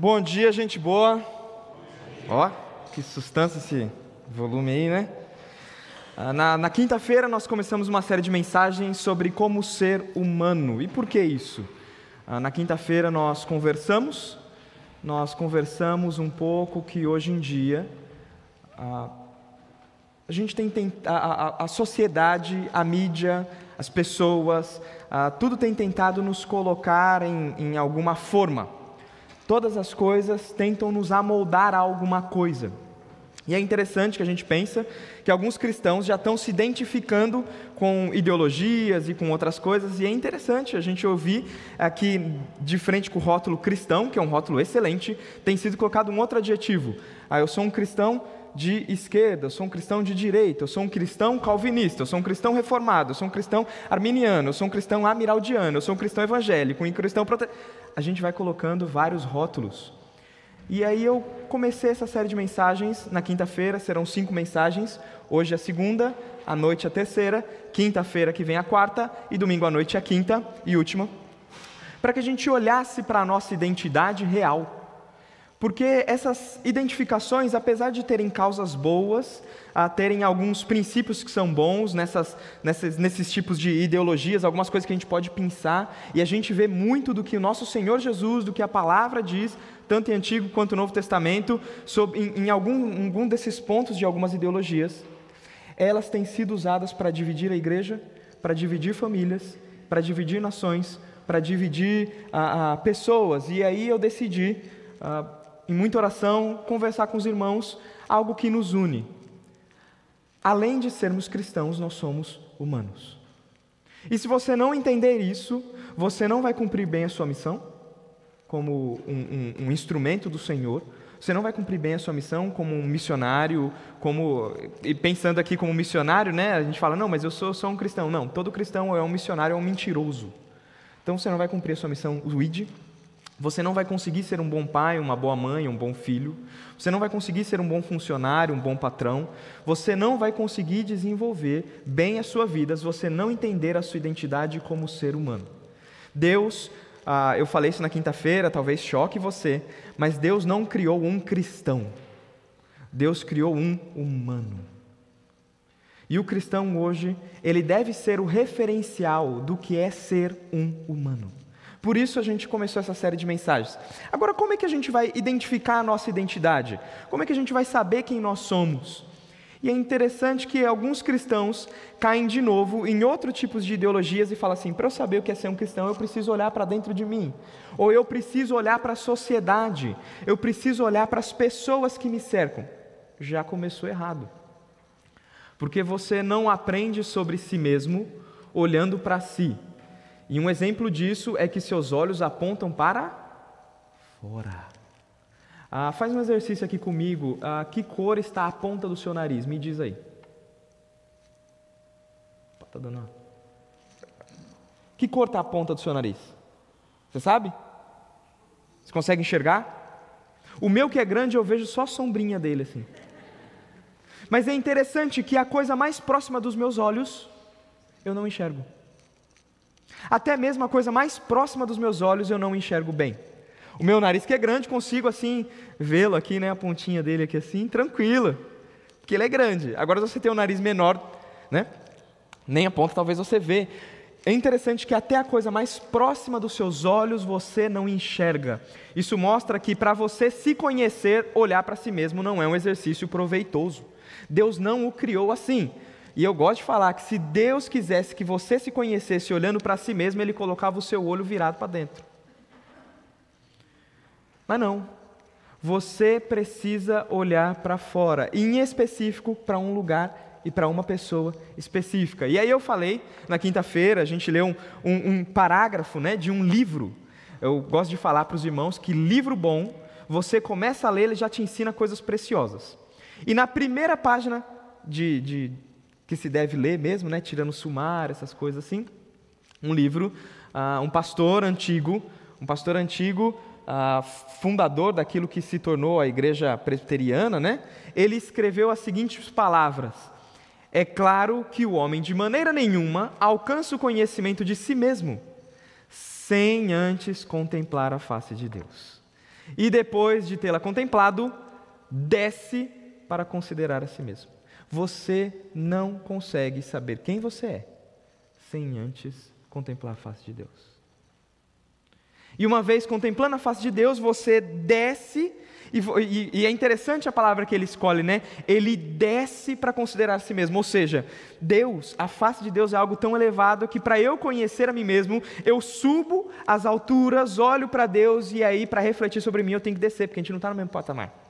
Bom dia, gente boa. Ó, que sustância esse volume aí, né? Ah, na, na quinta-feira nós começamos uma série de mensagens sobre como ser humano. E por que isso? Ah, na quinta-feira nós conversamos, nós conversamos um pouco que hoje em dia ah, a gente tem a, a, a, sociedade, a mídia, as pessoas, tudo tem tentado nos colocar em, em alguma forma. Todas as coisas tentam nos amoldar a alguma coisa. E é interessante que a gente pensa que alguns cristãos já estão se identificando com ideologias e com outras coisas, e é interessante a gente ouvir aqui de frente com o rótulo cristão, que é um rótulo excelente, tem sido colocado um outro adjetivo. Ah, eu sou um cristão de esquerda, eu sou um cristão de direita, eu sou um cristão calvinista, eu sou um cristão reformado, eu sou um cristão arminiano, eu sou um cristão amiraldiano, eu sou um cristão evangélico, um cristão prote... A gente vai colocando vários rótulos. E aí eu comecei essa série de mensagens na quinta-feira, serão cinco mensagens. Hoje é a segunda, à noite a terceira, quinta-feira que vem a quarta e domingo à noite a quinta e última. Para que a gente olhasse para a nossa identidade real porque essas identificações, apesar de terem causas boas, a terem alguns princípios que são bons nessas, nessas, nesses tipos de ideologias, algumas coisas que a gente pode pensar, e a gente vê muito do que o nosso Senhor Jesus, do que a palavra diz, tanto em Antigo quanto Novo Testamento, sobre, em, em algum, algum desses pontos de algumas ideologias, elas têm sido usadas para dividir a igreja, para dividir famílias, para dividir nações, para dividir a, a pessoas, e aí eu decidi. Em muita oração, conversar com os irmãos, algo que nos une. Além de sermos cristãos, nós somos humanos. E se você não entender isso, você não vai cumprir bem a sua missão, como um, um, um instrumento do Senhor, você não vai cumprir bem a sua missão como um missionário, como e pensando aqui como missionário, né? A gente fala não, mas eu sou só um cristão. Não, todo cristão é um missionário, é um mentiroso. Então você não vai cumprir a sua missão, o id, você não vai conseguir ser um bom pai, uma boa mãe, um bom filho. Você não vai conseguir ser um bom funcionário, um bom patrão. Você não vai conseguir desenvolver bem a sua vida se você não entender a sua identidade como ser humano. Deus, ah, eu falei isso na quinta-feira, talvez choque você, mas Deus não criou um cristão. Deus criou um humano. E o cristão hoje, ele deve ser o referencial do que é ser um humano. Por isso a gente começou essa série de mensagens. Agora, como é que a gente vai identificar a nossa identidade? Como é que a gente vai saber quem nós somos? E é interessante que alguns cristãos caem de novo em outro tipo de ideologias e falam assim: para eu saber o que é ser um cristão, eu preciso olhar para dentro de mim, ou eu preciso olhar para a sociedade, eu preciso olhar para as pessoas que me cercam. Já começou errado, porque você não aprende sobre si mesmo olhando para si, e um exemplo disso é que seus olhos apontam para fora. Ah, faz um exercício aqui comigo. Ah, que cor está a ponta do seu nariz? Me diz aí. Tá dando. Que cor está a ponta do seu nariz? Você sabe? Você consegue enxergar? O meu que é grande eu vejo só a sombrinha dele assim. Mas é interessante que a coisa mais próxima dos meus olhos eu não enxergo. Até mesmo a coisa mais próxima dos meus olhos eu não enxergo bem. O meu nariz que é grande, consigo assim vê-lo aqui, né, a pontinha dele aqui assim, tranquilo, porque ele é grande. Agora você tem um nariz menor, né? Nem a ponta talvez você vê. É interessante que até a coisa mais próxima dos seus olhos você não enxerga. Isso mostra que para você se conhecer, olhar para si mesmo não é um exercício proveitoso. Deus não o criou assim. E eu gosto de falar que se Deus quisesse que você se conhecesse olhando para si mesmo, Ele colocava o seu olho virado para dentro. Mas não. Você precisa olhar para fora, e em específico para um lugar e para uma pessoa específica. E aí eu falei, na quinta-feira, a gente leu um, um, um parágrafo né, de um livro. Eu gosto de falar para os irmãos que livro bom, você começa a ler, ele já te ensina coisas preciosas. E na primeira página de, de, que se deve ler mesmo, né, tirando sumar, essas coisas assim. Um livro, uh, um pastor antigo, um pastor antigo, uh, fundador daquilo que se tornou a igreja presbiteriana, né, ele escreveu as seguintes palavras: É claro que o homem de maneira nenhuma alcança o conhecimento de si mesmo, sem antes contemplar a face de Deus. E depois de tê-la contemplado, desce para considerar a si mesmo. Você não consegue saber quem você é sem antes contemplar a face de Deus. E uma vez contemplando a face de Deus, você desce, e, e, e é interessante a palavra que ele escolhe, né? Ele desce para considerar a si mesmo. Ou seja, Deus, a face de Deus é algo tão elevado que para eu conhecer a mim mesmo, eu subo às alturas, olho para Deus e aí para refletir sobre mim eu tenho que descer, porque a gente não está no mesmo patamar.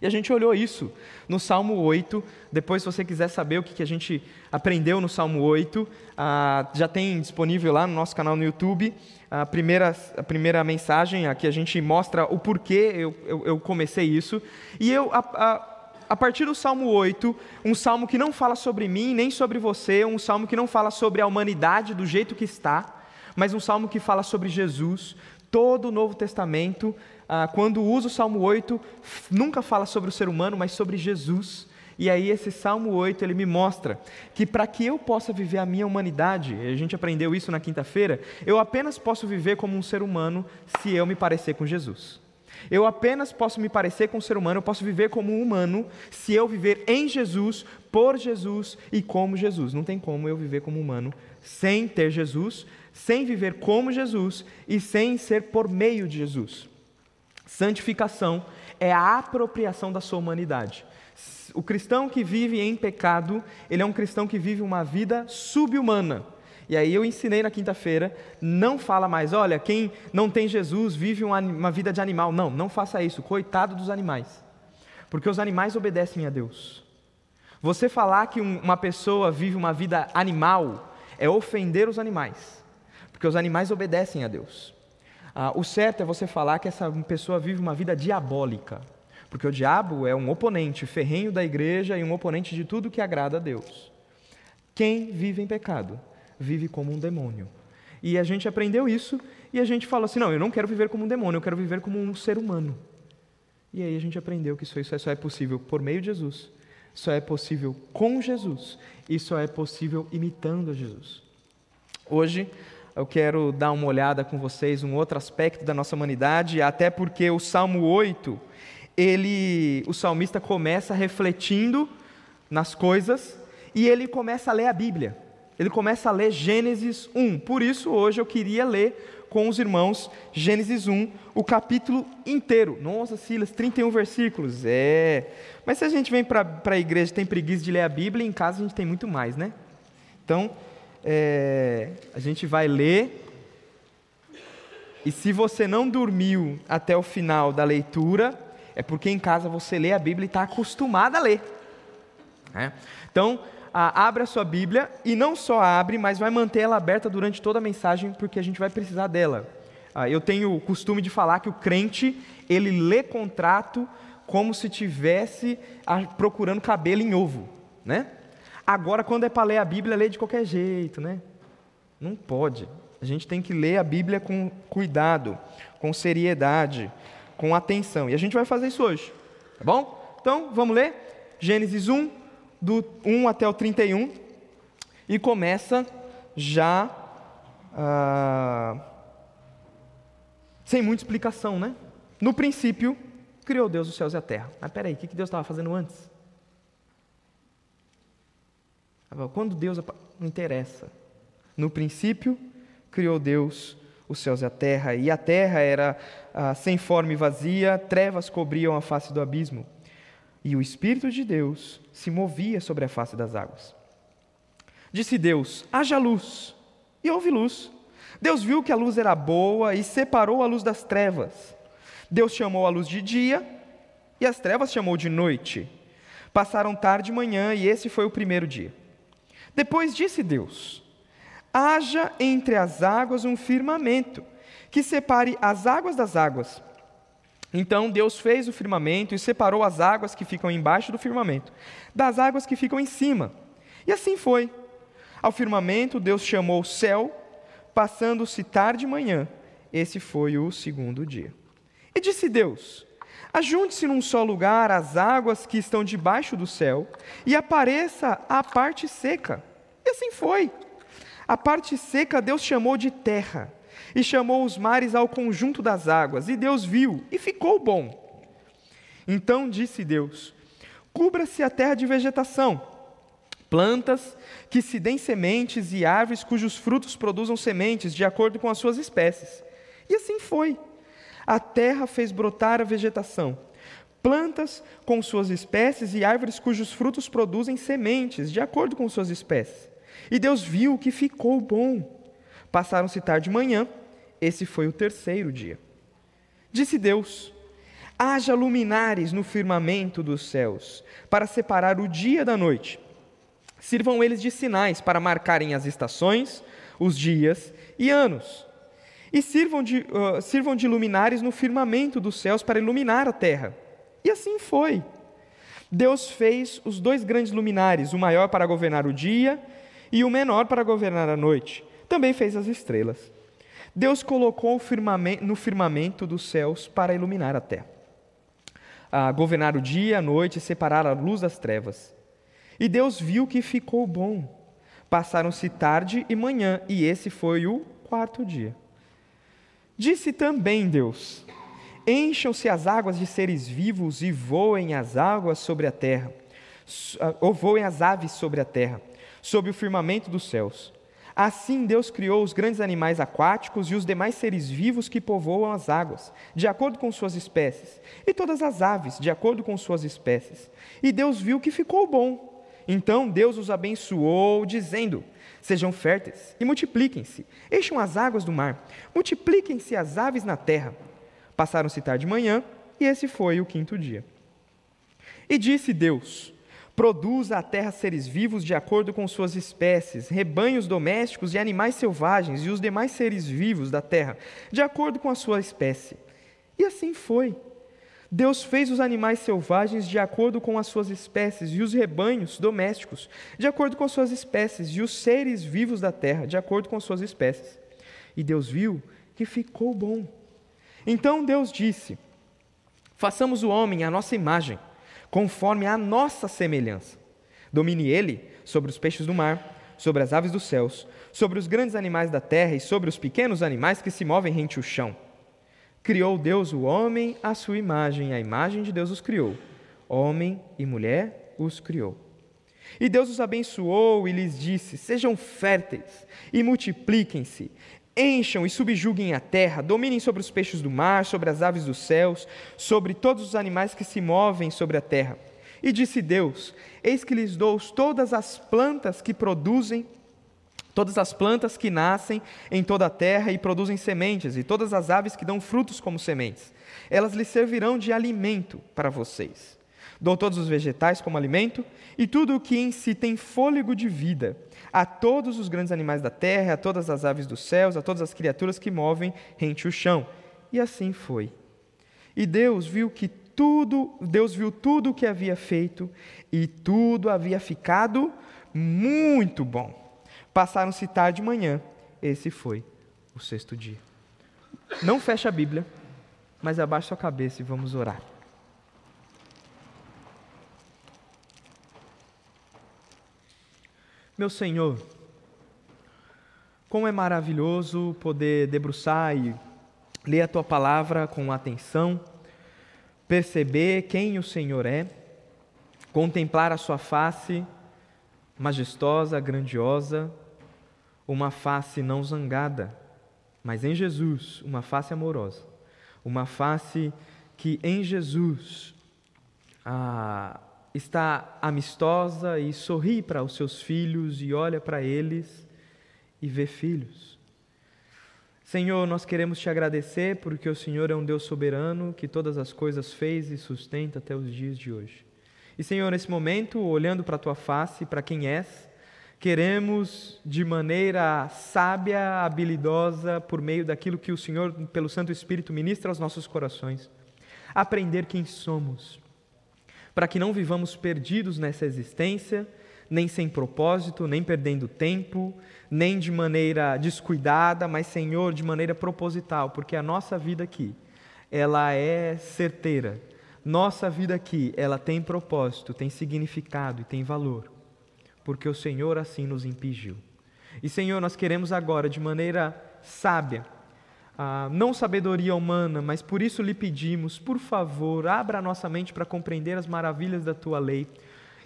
E a gente olhou isso no Salmo 8. Depois, se você quiser saber o que a gente aprendeu no Salmo 8, ah, já tem disponível lá no nosso canal no YouTube a primeira, a primeira mensagem, aqui a gente mostra o porquê eu, eu, eu comecei isso. E eu, a, a, a partir do Salmo 8, um salmo que não fala sobre mim nem sobre você, um salmo que não fala sobre a humanidade do jeito que está, mas um salmo que fala sobre Jesus. Todo o Novo Testamento ah, quando usa o Salmo 8, nunca fala sobre o ser humano, mas sobre Jesus. E aí esse Salmo 8, ele me mostra que para que eu possa viver a minha humanidade, a gente aprendeu isso na quinta-feira, eu apenas posso viver como um ser humano se eu me parecer com Jesus. Eu apenas posso me parecer com um ser humano, eu posso viver como um humano se eu viver em Jesus, por Jesus e como Jesus. Não tem como eu viver como humano sem ter Jesus, sem viver como Jesus e sem ser por meio de Jesus. Santificação é a apropriação da sua humanidade. O cristão que vive em pecado, ele é um cristão que vive uma vida subhumana. E aí eu ensinei na quinta-feira, não fala mais, olha, quem não tem Jesus vive uma, uma vida de animal. Não, não faça isso, coitado dos animais. Porque os animais obedecem a Deus. Você falar que um, uma pessoa vive uma vida animal é ofender os animais. Porque os animais obedecem a Deus. Ah, o certo é você falar que essa pessoa vive uma vida diabólica, porque o diabo é um oponente ferrenho da igreja e um oponente de tudo que agrada a Deus. Quem vive em pecado vive como um demônio. E a gente aprendeu isso e a gente falou assim: não, eu não quero viver como um demônio, eu quero viver como um ser humano. E aí a gente aprendeu que isso, isso só é possível por meio de Jesus, só é possível com Jesus e só é possível imitando a Jesus. Hoje eu quero dar uma olhada com vocês um outro aspecto da nossa humanidade, até porque o Salmo 8, ele, o salmista começa refletindo nas coisas e ele começa a ler a Bíblia. Ele começa a ler Gênesis 1. Por isso hoje eu queria ler com os irmãos Gênesis 1, o capítulo inteiro. Nossa, Silas, 31 versículos. É. Mas se a gente vem para a igreja tem preguiça de ler a Bíblia, em casa a gente tem muito mais, né? Então, é, a gente vai ler. E se você não dormiu até o final da leitura, é porque em casa você lê a Bíblia e está acostumado a ler. É? Então, a, abre a sua Bíblia e não só abre, mas vai manter ela aberta durante toda a mensagem, porque a gente vai precisar dela. Ah, eu tenho o costume de falar que o crente ele lê contrato como se tivesse ah, procurando cabelo em ovo, né? Agora, quando é para ler a Bíblia, lê de qualquer jeito, né? Não pode. A gente tem que ler a Bíblia com cuidado, com seriedade, com atenção. E a gente vai fazer isso hoje, tá bom? Então, vamos ler Gênesis 1, do 1 até o 31, e começa já ah, sem muita explicação, né? No princípio, criou Deus os céus e a terra. Mas peraí, o que Deus estava fazendo antes? Quando Deus. Não interessa. No princípio, criou Deus os céus e a terra, e a terra era ah, sem forma e vazia, trevas cobriam a face do abismo, e o Espírito de Deus se movia sobre a face das águas. Disse Deus: haja luz, e houve luz. Deus viu que a luz era boa e separou a luz das trevas. Deus chamou a luz de dia, e as trevas chamou de noite. Passaram tarde e manhã, e esse foi o primeiro dia. Depois disse Deus: haja entre as águas um firmamento, que separe as águas das águas. Então Deus fez o firmamento e separou as águas que ficam embaixo do firmamento das águas que ficam em cima. E assim foi. Ao firmamento Deus chamou céu, passando-se tarde e manhã. Esse foi o segundo dia. E disse Deus: Ajunte-se num só lugar as águas que estão debaixo do céu, e apareça a parte seca. E assim foi. A parte seca Deus chamou de terra, e chamou os mares ao conjunto das águas, e Deus viu, e ficou bom. Então disse Deus: Cubra-se a terra de vegetação, plantas que se deem sementes e árvores cujos frutos produzam sementes de acordo com as suas espécies. E assim foi. A terra fez brotar a vegetação, plantas com suas espécies e árvores cujos frutos produzem sementes de acordo com suas espécies. E Deus viu que ficou bom. Passaram-se tarde e manhã, esse foi o terceiro dia. Disse Deus: Haja luminares no firmamento dos céus, para separar o dia da noite. Sirvam eles de sinais para marcarem as estações, os dias e anos. E sirvam de, uh, sirvam de luminares no firmamento dos céus para iluminar a terra. E assim foi. Deus fez os dois grandes luminares, o maior para governar o dia e o menor para governar a noite. Também fez as estrelas. Deus colocou firmamento, no firmamento dos céus para iluminar a terra, a governar o dia, a noite e separar a luz das trevas. E Deus viu que ficou bom. Passaram-se tarde e manhã, e esse foi o quarto dia. Disse também Deus: Encham-se as águas de seres vivos e voem as águas sobre a terra, ah, ou voem as aves sobre a terra, sobre o firmamento dos céus. Assim Deus criou os grandes animais aquáticos e os demais seres vivos que povoam as águas, de acordo com suas espécies, e todas as aves, de acordo com suas espécies. E Deus viu que ficou bom. Então Deus os abençoou, dizendo: Sejam férteis e multipliquem-se, encham as águas do mar, multipliquem-se as aves na terra. Passaram-se tarde de manhã, e esse foi o quinto dia. E disse Deus: Produza a terra seres vivos de acordo com suas espécies, rebanhos domésticos e animais selvagens, e os demais seres vivos da terra, de acordo com a sua espécie. E assim foi. Deus fez os animais selvagens de acordo com as suas espécies, e os rebanhos domésticos de acordo com as suas espécies, e os seres vivos da terra de acordo com as suas espécies. E Deus viu que ficou bom. Então Deus disse: Façamos o homem à nossa imagem conforme a nossa semelhança. Domine ele sobre os peixes do mar, sobre as aves dos céus, sobre os grandes animais da terra e sobre os pequenos animais que se movem rente o chão. Criou Deus o homem à sua imagem, a imagem de Deus os criou. Homem e mulher os criou. E Deus os abençoou e lhes disse: Sejam férteis e multipliquem-se, Encham e subjuguem a terra, dominem sobre os peixes do mar, sobre as aves dos céus, sobre todos os animais que se movem sobre a terra. E disse Deus: Eis que lhes dou todas as plantas que produzem, todas as plantas que nascem em toda a terra e produzem sementes, e todas as aves que dão frutos como sementes. Elas lhes servirão de alimento para vocês. Dou todos os vegetais como alimento, e tudo o que em si tem fôlego de vida a todos os grandes animais da terra, a todas as aves dos céus, a todas as criaturas que movem rente o chão. E assim foi. E Deus viu que tudo, Deus viu tudo o que havia feito e tudo havia ficado muito bom. Passaram-se tarde e manhã, esse foi o sexto dia. Não feche a Bíblia, mas abaixe sua cabeça e vamos orar. Meu Senhor, como é maravilhoso poder debruçar e ler a tua palavra com atenção, perceber quem o Senhor é, contemplar a sua face majestosa, grandiosa, uma face não zangada, mas em Jesus, uma face amorosa, uma face que em Jesus ah, está amistosa e sorri para os seus filhos e olha para eles e vê filhos. Senhor, nós queremos te agradecer porque o Senhor é um Deus soberano que todas as coisas fez e sustenta até os dias de hoje. E Senhor, nesse momento, olhando para a tua face, para quem és, queremos de maneira sábia, habilidosa, por meio daquilo que o Senhor, pelo Santo Espírito, ministra aos nossos corações, aprender quem somos para que não vivamos perdidos nessa existência, nem sem propósito, nem perdendo tempo, nem de maneira descuidada, mas, Senhor, de maneira proposital, porque a nossa vida aqui, ela é certeira. Nossa vida aqui, ela tem propósito, tem significado e tem valor, porque o Senhor assim nos impingiu. E, Senhor, nós queremos agora, de maneira sábia, ah, não sabedoria humana, mas por isso lhe pedimos, por favor, abra a nossa mente para compreender as maravilhas da tua lei.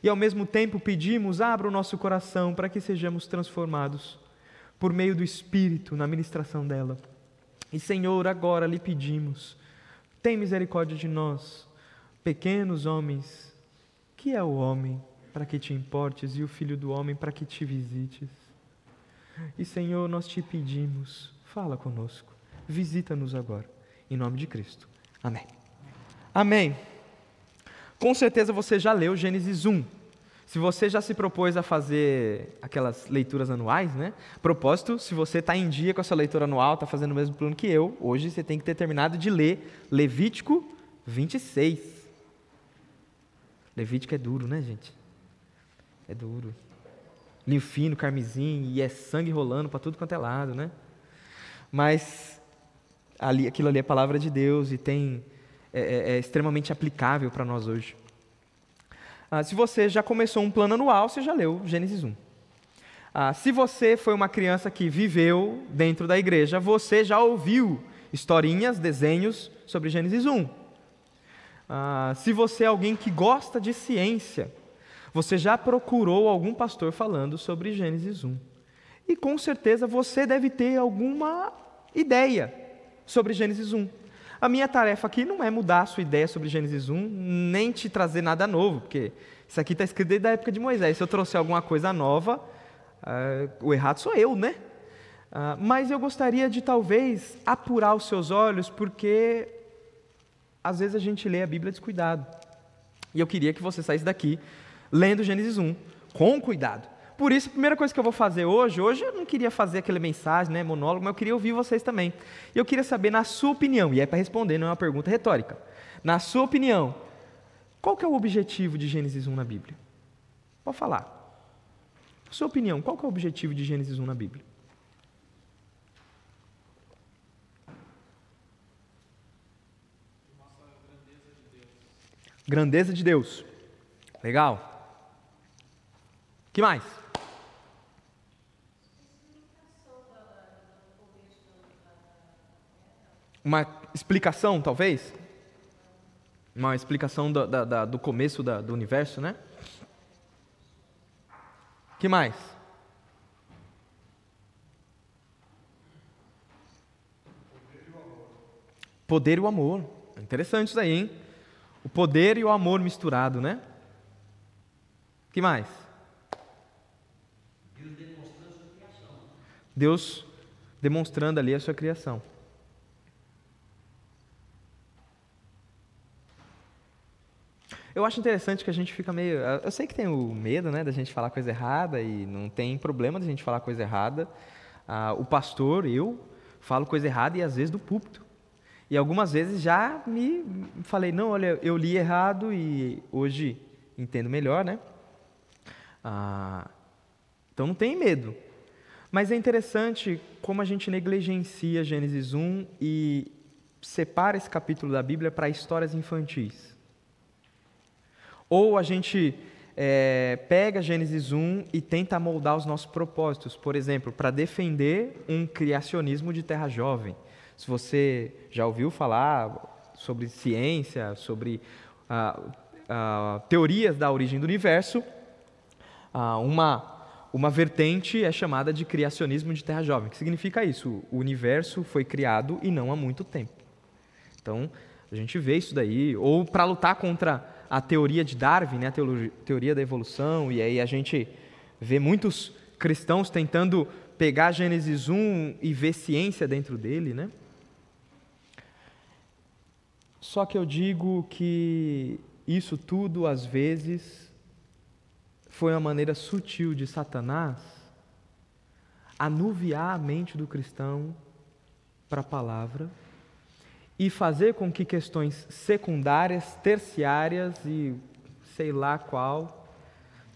E ao mesmo tempo pedimos, abra o nosso coração para que sejamos transformados por meio do Espírito na ministração dela. E Senhor, agora lhe pedimos, tem misericórdia de nós, pequenos homens, que é o homem para que te importes e o filho do homem para que te visites. E Senhor, nós te pedimos, fala conosco, visita-nos agora, em nome de Cristo. Amém. Amém. Com certeza você já leu Gênesis 1. Se você já se propôs a fazer aquelas leituras anuais, né? Propósito, se você está em dia com a sua leitura anual, está fazendo o mesmo plano que eu, hoje você tem que ter terminado de ler Levítico 26. Levítico é duro, né, gente? É duro. Linho fino, carmesim, e é sangue rolando para tudo quanto é lado, né? Mas ali, aquilo ali é palavra de Deus e tem é, é, é extremamente aplicável para nós hoje. Ah, se você já começou um plano anual, você já leu Gênesis 1. Ah, se você foi uma criança que viveu dentro da igreja, você já ouviu historinhas, desenhos sobre Gênesis 1. Ah, se você é alguém que gosta de ciência, você já procurou algum pastor falando sobre Gênesis 1. E com certeza você deve ter alguma ideia sobre Gênesis 1. A minha tarefa aqui não é mudar a sua ideia sobre Gênesis 1, nem te trazer nada novo, porque isso aqui está escrito desde a época de Moisés. Se eu trouxer alguma coisa nova, uh, o errado sou eu, né? Uh, mas eu gostaria de talvez apurar os seus olhos, porque às vezes a gente lê a Bíblia descuidado. E eu queria que você saísse daqui lendo Gênesis 1, com cuidado. Por isso, a primeira coisa que eu vou fazer hoje, hoje eu não queria fazer aquela mensagem, né, monólogo, mas eu queria ouvir vocês também. E eu queria saber, na sua opinião, e é para responder, não é uma pergunta retórica. Na sua opinião, qual que é o objetivo de Gênesis 1 na Bíblia? Pode falar. Na sua opinião, qual que é o objetivo de Gênesis 1 na Bíblia? Grandeza de Deus. Legal. que mais? Uma explicação, talvez? Uma explicação do, da, da, do começo da, do universo, né? que mais? Poder e o amor. Interessante isso aí, hein? O poder e o amor misturado, né? que mais? Deus demonstrando a sua criação. Deus demonstrando ali a sua criação. Eu acho interessante que a gente fica meio. Eu sei que tem o medo né, da gente falar coisa errada e não tem problema da gente falar coisa errada. Ah, o pastor, eu, falo coisa errada e às vezes do púlpito. E algumas vezes já me falei, não, olha, eu li errado e hoje entendo melhor, né? Ah, então não tem medo. Mas é interessante como a gente negligencia Gênesis 1 e separa esse capítulo da Bíblia para histórias infantis. Ou a gente é, pega Gênesis 1 e tenta moldar os nossos propósitos, por exemplo, para defender um criacionismo de terra jovem. Se você já ouviu falar sobre ciência, sobre ah, ah, teorias da origem do universo, ah, uma, uma vertente é chamada de criacionismo de terra jovem. Que significa isso? O universo foi criado e não há muito tempo. Então, a gente vê isso daí. Ou para lutar contra a teoria de Darwin, né, a teoria da evolução, e aí a gente vê muitos cristãos tentando pegar Gênesis 1 e ver ciência dentro dele, né? Só que eu digo que isso tudo, às vezes, foi uma maneira sutil de Satanás anuviar a mente do cristão para a palavra e fazer com que questões secundárias, terciárias e sei lá qual,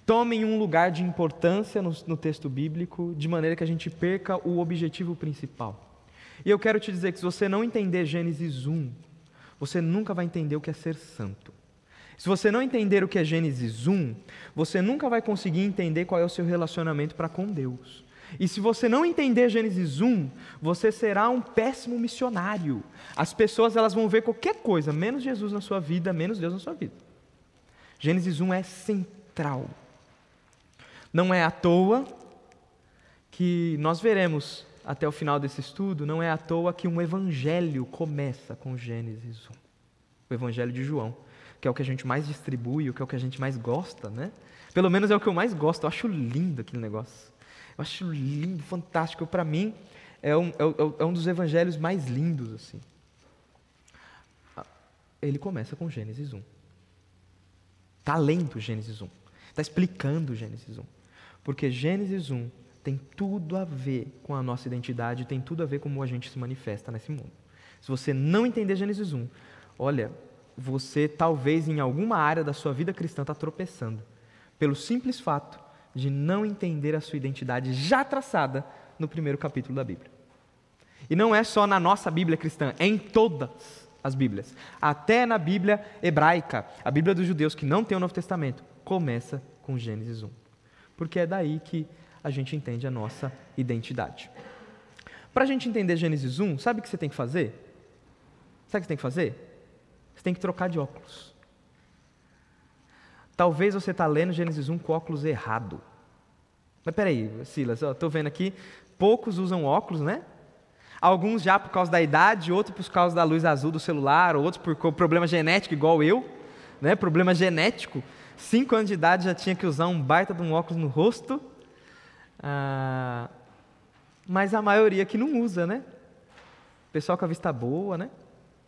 tomem um lugar de importância no, no, texto bíblico, de maneira que a gente perca o objetivo principal. E eu quero te dizer que se você não entender Gênesis 1, você nunca vai entender o que é ser santo. Se você não entender o que é Gênesis 1, você nunca vai conseguir entender qual é o seu relacionamento para com Deus. E se você não entender Gênesis 1, você será um péssimo missionário. As pessoas elas vão ver qualquer coisa, menos Jesus na sua vida, menos Deus na sua vida. Gênesis 1 é central. Não é à toa que nós veremos até o final desse estudo, não é à toa que um evangelho começa com Gênesis 1. O evangelho de João, que é o que a gente mais distribui, o que é o que a gente mais gosta, né? Pelo menos é o que eu mais gosto, eu acho lindo aquele negócio. Eu acho lindo, fantástico. Para mim, é um, é, é um dos evangelhos mais lindos, assim. Ele começa com Gênesis 1. Está lendo Gênesis 1. Está explicando Gênesis 1. Porque Gênesis 1 tem tudo a ver com a nossa identidade, tem tudo a ver com como a gente se manifesta nesse mundo. Se você não entender Gênesis 1, olha, você talvez em alguma área da sua vida cristã está tropeçando, pelo simples fato de não entender a sua identidade já traçada no primeiro capítulo da Bíblia. E não é só na nossa Bíblia cristã, é em todas as Bíblias. Até na Bíblia hebraica, a Bíblia dos judeus que não tem o Novo Testamento, começa com Gênesis 1. Porque é daí que a gente entende a nossa identidade. Para a gente entender Gênesis 1, sabe o que você tem que fazer? Sabe o que você tem que fazer? Você tem que trocar de óculos. Talvez você está lendo Gênesis 1 com óculos errado. Mas peraí, Silas, estou vendo aqui, poucos usam óculos, né? Alguns já por causa da idade, outros por causa da luz azul do celular, outros por problema genético, igual eu, né? Problema genético. Cinco anos de idade já tinha que usar um baita de um óculos no rosto. Ah, mas a maioria que não usa, né? Pessoal com a vista boa, né?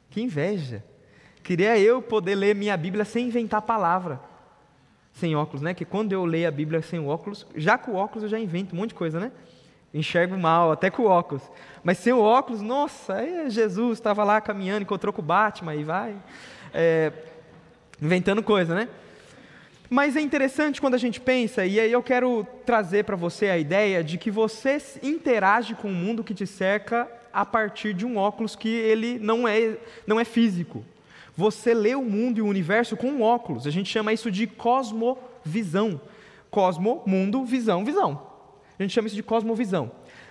Que inveja. Queria eu poder ler minha Bíblia sem inventar palavra. Sem óculos, né? Que quando eu leio a Bíblia sem óculos, já com óculos eu já invento um monte de coisa, né? Enxergo mal, até com óculos. Mas sem o óculos, nossa, aí Jesus estava lá caminhando, encontrou com o Batman e vai. É, inventando coisa, né? Mas é interessante quando a gente pensa, e aí eu quero trazer para você a ideia de que você interage com o mundo que te cerca a partir de um óculos que ele não é, não é físico. Você lê o mundo e o universo com um óculos. A gente chama isso de cosmovisão. Cosmo, mundo, visão, visão. A gente chama isso de cosmovisão.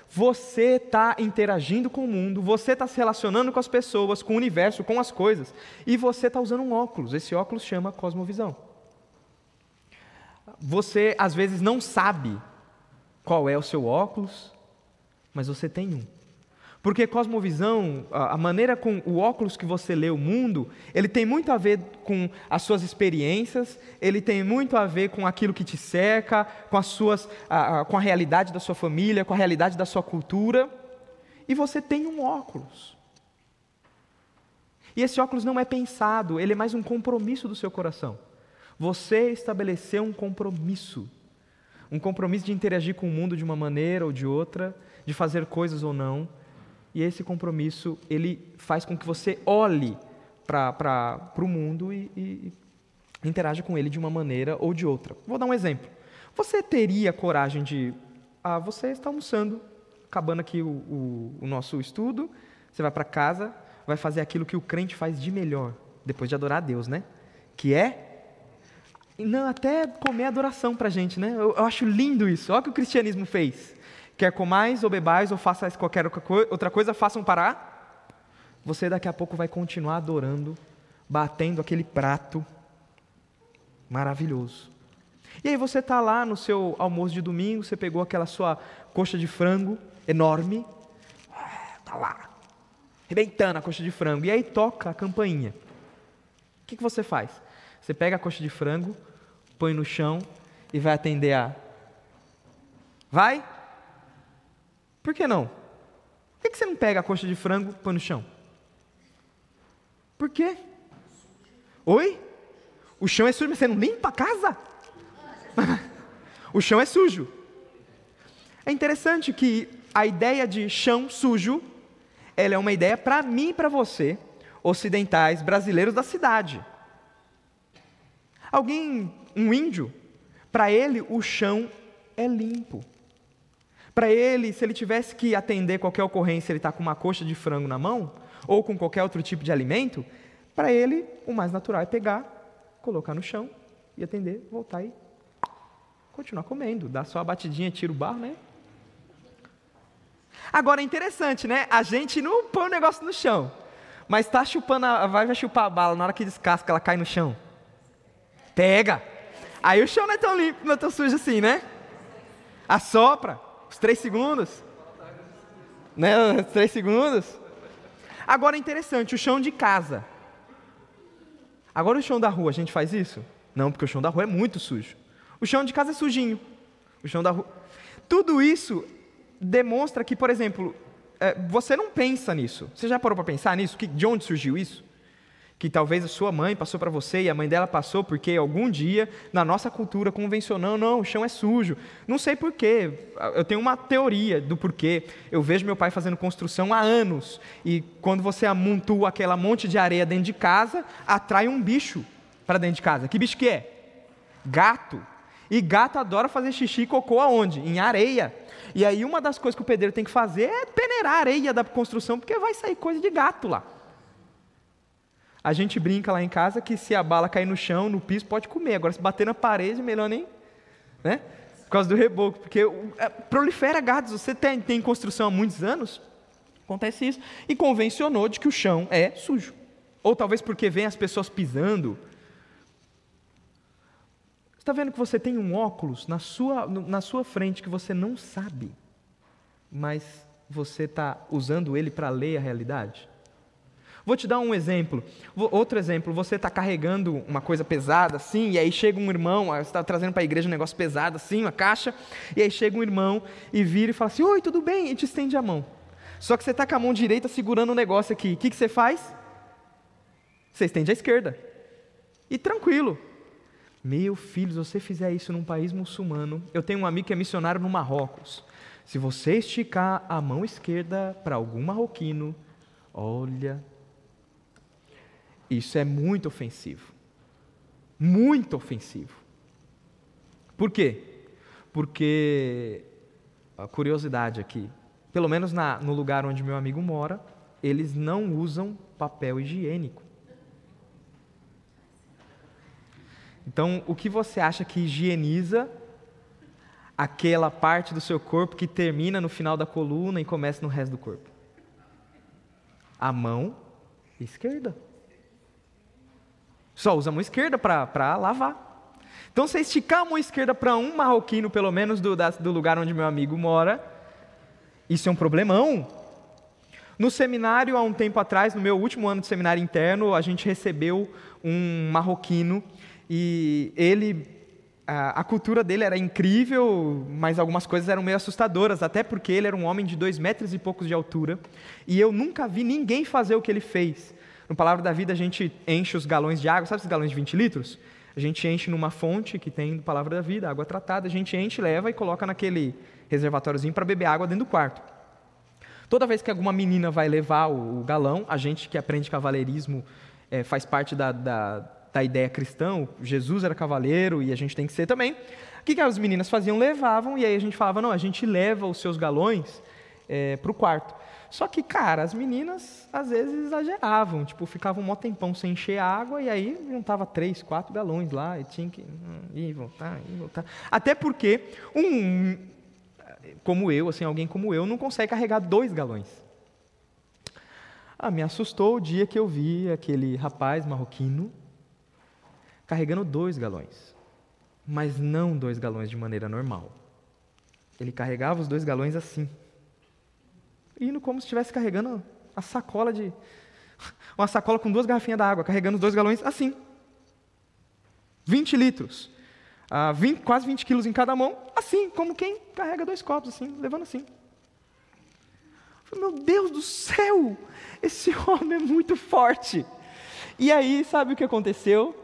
Você está interagindo com o mundo, você está se relacionando com as pessoas, com o universo, com as coisas, e você está usando um óculos. Esse óculos chama cosmovisão. Você às vezes não sabe qual é o seu óculos, mas você tem um. Porque cosmovisão, a maneira com o óculos que você lê o mundo, ele tem muito a ver com as suas experiências, ele tem muito a ver com aquilo que te cerca, com as suas, com a realidade da sua família, com a realidade da sua cultura. E você tem um óculos. E esse óculos não é pensado, ele é mais um compromisso do seu coração. Você estabeleceu um compromisso. Um compromisso de interagir com o mundo de uma maneira ou de outra, de fazer coisas ou não. E esse compromisso, ele faz com que você olhe para o mundo e, e, e interaja com ele de uma maneira ou de outra. Vou dar um exemplo. Você teria coragem de. Ah, você está almoçando, acabando aqui o, o, o nosso estudo, você vai para casa, vai fazer aquilo que o crente faz de melhor, depois de adorar a Deus, né? Que é não, até comer adoração para a gente, né? Eu, eu, acho lindo isso. Olha o que o cristianismo fez. Quer comais ou bebais ou façais qualquer outra coisa, façam parar. Você daqui a pouco vai continuar adorando, batendo aquele prato maravilhoso. E aí você está lá no seu almoço de domingo, você pegou aquela sua coxa de frango enorme, está lá, rebentando a coxa de frango, e aí toca a campainha. O que, que você faz? Você pega a coxa de frango, põe no chão e vai atender a. Vai? Por que não? Por que você não pega a coxa de frango e põe no chão? Por quê? Oi? O chão é sujo, mas você não limpa a casa? o chão é sujo. É interessante que a ideia de chão sujo, ela é uma ideia para mim e para você, ocidentais, brasileiros da cidade. Alguém, um índio, para ele o chão é limpo. Para ele, se ele tivesse que atender qualquer ocorrência, ele está com uma coxa de frango na mão, ou com qualquer outro tipo de alimento, para ele o mais natural é pegar, colocar no chão e atender, voltar e continuar comendo. Dá só a batidinha, tira o barro, né? Agora é interessante, né? A gente não põe o negócio no chão, mas está chupando, a, vai chupar a bala, na hora que descasca, ela cai no chão. Pega! Aí o chão não é tão limpo, não é tão sujo assim, né? Assopra, os três segundos. Né? Os três segundos. Agora é interessante, o chão de casa. Agora o chão da rua, a gente faz isso? Não, porque o chão da rua é muito sujo. O chão de casa é sujinho. O chão da rua. Tudo isso demonstra que, por exemplo, é, você não pensa nisso. Você já parou para pensar nisso? De onde surgiu isso? Que talvez a sua mãe passou para você e a mãe dela passou porque algum dia, na nossa cultura convencional, não, o chão é sujo. Não sei porquê. Eu tenho uma teoria do porquê. Eu vejo meu pai fazendo construção há anos. E quando você amontoa aquela monte de areia dentro de casa, atrai um bicho para dentro de casa. Que bicho que é? Gato. E gato adora fazer xixi e cocô aonde? Em areia. E aí uma das coisas que o pedreiro tem que fazer é peneirar a areia da construção, porque vai sair coisa de gato lá. A gente brinca lá em casa que se a bala cair no chão, no piso, pode comer. Agora, se bater na parede, melhor nem. Né? Por causa do reboco. Porque é, prolifera gatos. Você tem, tem construção há muitos anos, acontece isso. E convencionou de que o chão é sujo. Ou talvez porque vem as pessoas pisando está vendo que você tem um óculos na sua, na sua frente que você não sabe, mas você está usando ele para ler a realidade? Vou te dar um exemplo. Outro exemplo, você está carregando uma coisa pesada assim, e aí chega um irmão, você está trazendo para a igreja um negócio pesado assim, uma caixa, e aí chega um irmão e vira e fala assim: Oi, tudo bem? E te estende a mão. Só que você está com a mão direita segurando o negócio aqui. O que, que você faz? Você estende à esquerda. E tranquilo. Meu filho, se você fizer isso num país muçulmano, eu tenho um amigo que é missionário no Marrocos. Se você esticar a mão esquerda para algum marroquino, olha, isso é muito ofensivo. Muito ofensivo. Por quê? Porque, a curiosidade aqui, pelo menos na, no lugar onde meu amigo mora, eles não usam papel higiênico. Então, o que você acha que higieniza aquela parte do seu corpo que termina no final da coluna e começa no resto do corpo? A mão esquerda. Só usa a mão esquerda para lavar. Então, se esticar a mão esquerda para um marroquino, pelo menos do, da, do lugar onde meu amigo mora, isso é um problemão. No seminário, há um tempo atrás, no meu último ano de seminário interno, a gente recebeu um marroquino e ele, a, a, cultura dele era incrível, mas algumas coisas eram meio assustadoras, até porque ele era um homem de dois metros e poucos de altura, e eu nunca vi ninguém fazer o que ele fez. No Palavra da Vida, a gente enche os galões de água, sabe esses galões de 20 litros? A gente enche numa fonte que tem Palavra da Vida, água tratada, a gente enche, leva e coloca naquele reservatóriozinho para beber água dentro do quarto. Toda vez que alguma menina vai levar o, o galão, a gente que aprende cavaleirismo é, faz parte da, da da ideia cristã, Jesus era cavaleiro e a gente tem que ser também. O que, que as meninas faziam? Levavam, e aí a gente falava, não, a gente leva os seus galões é, para o quarto. Só que, cara, as meninas às vezes exageravam, tipo, ficavam um mó tempão sem encher água e aí juntava três, quatro galões lá e tinha que hum, ir voltar, ir voltar. Até porque um, como eu, assim, alguém como eu, não consegue carregar dois galões. Ah, me assustou o dia que eu vi aquele rapaz marroquino carregando dois galões, mas não dois galões de maneira normal. Ele carregava os dois galões assim, indo como se estivesse carregando a sacola de. Uma sacola com duas garrafinhas d'água, carregando os dois galões assim. 20 litros. Ah, 20, quase 20 quilos em cada mão, assim, como quem carrega dois copos, assim, levando assim. Meu Deus do céu, esse homem é muito forte. E aí, sabe o que aconteceu?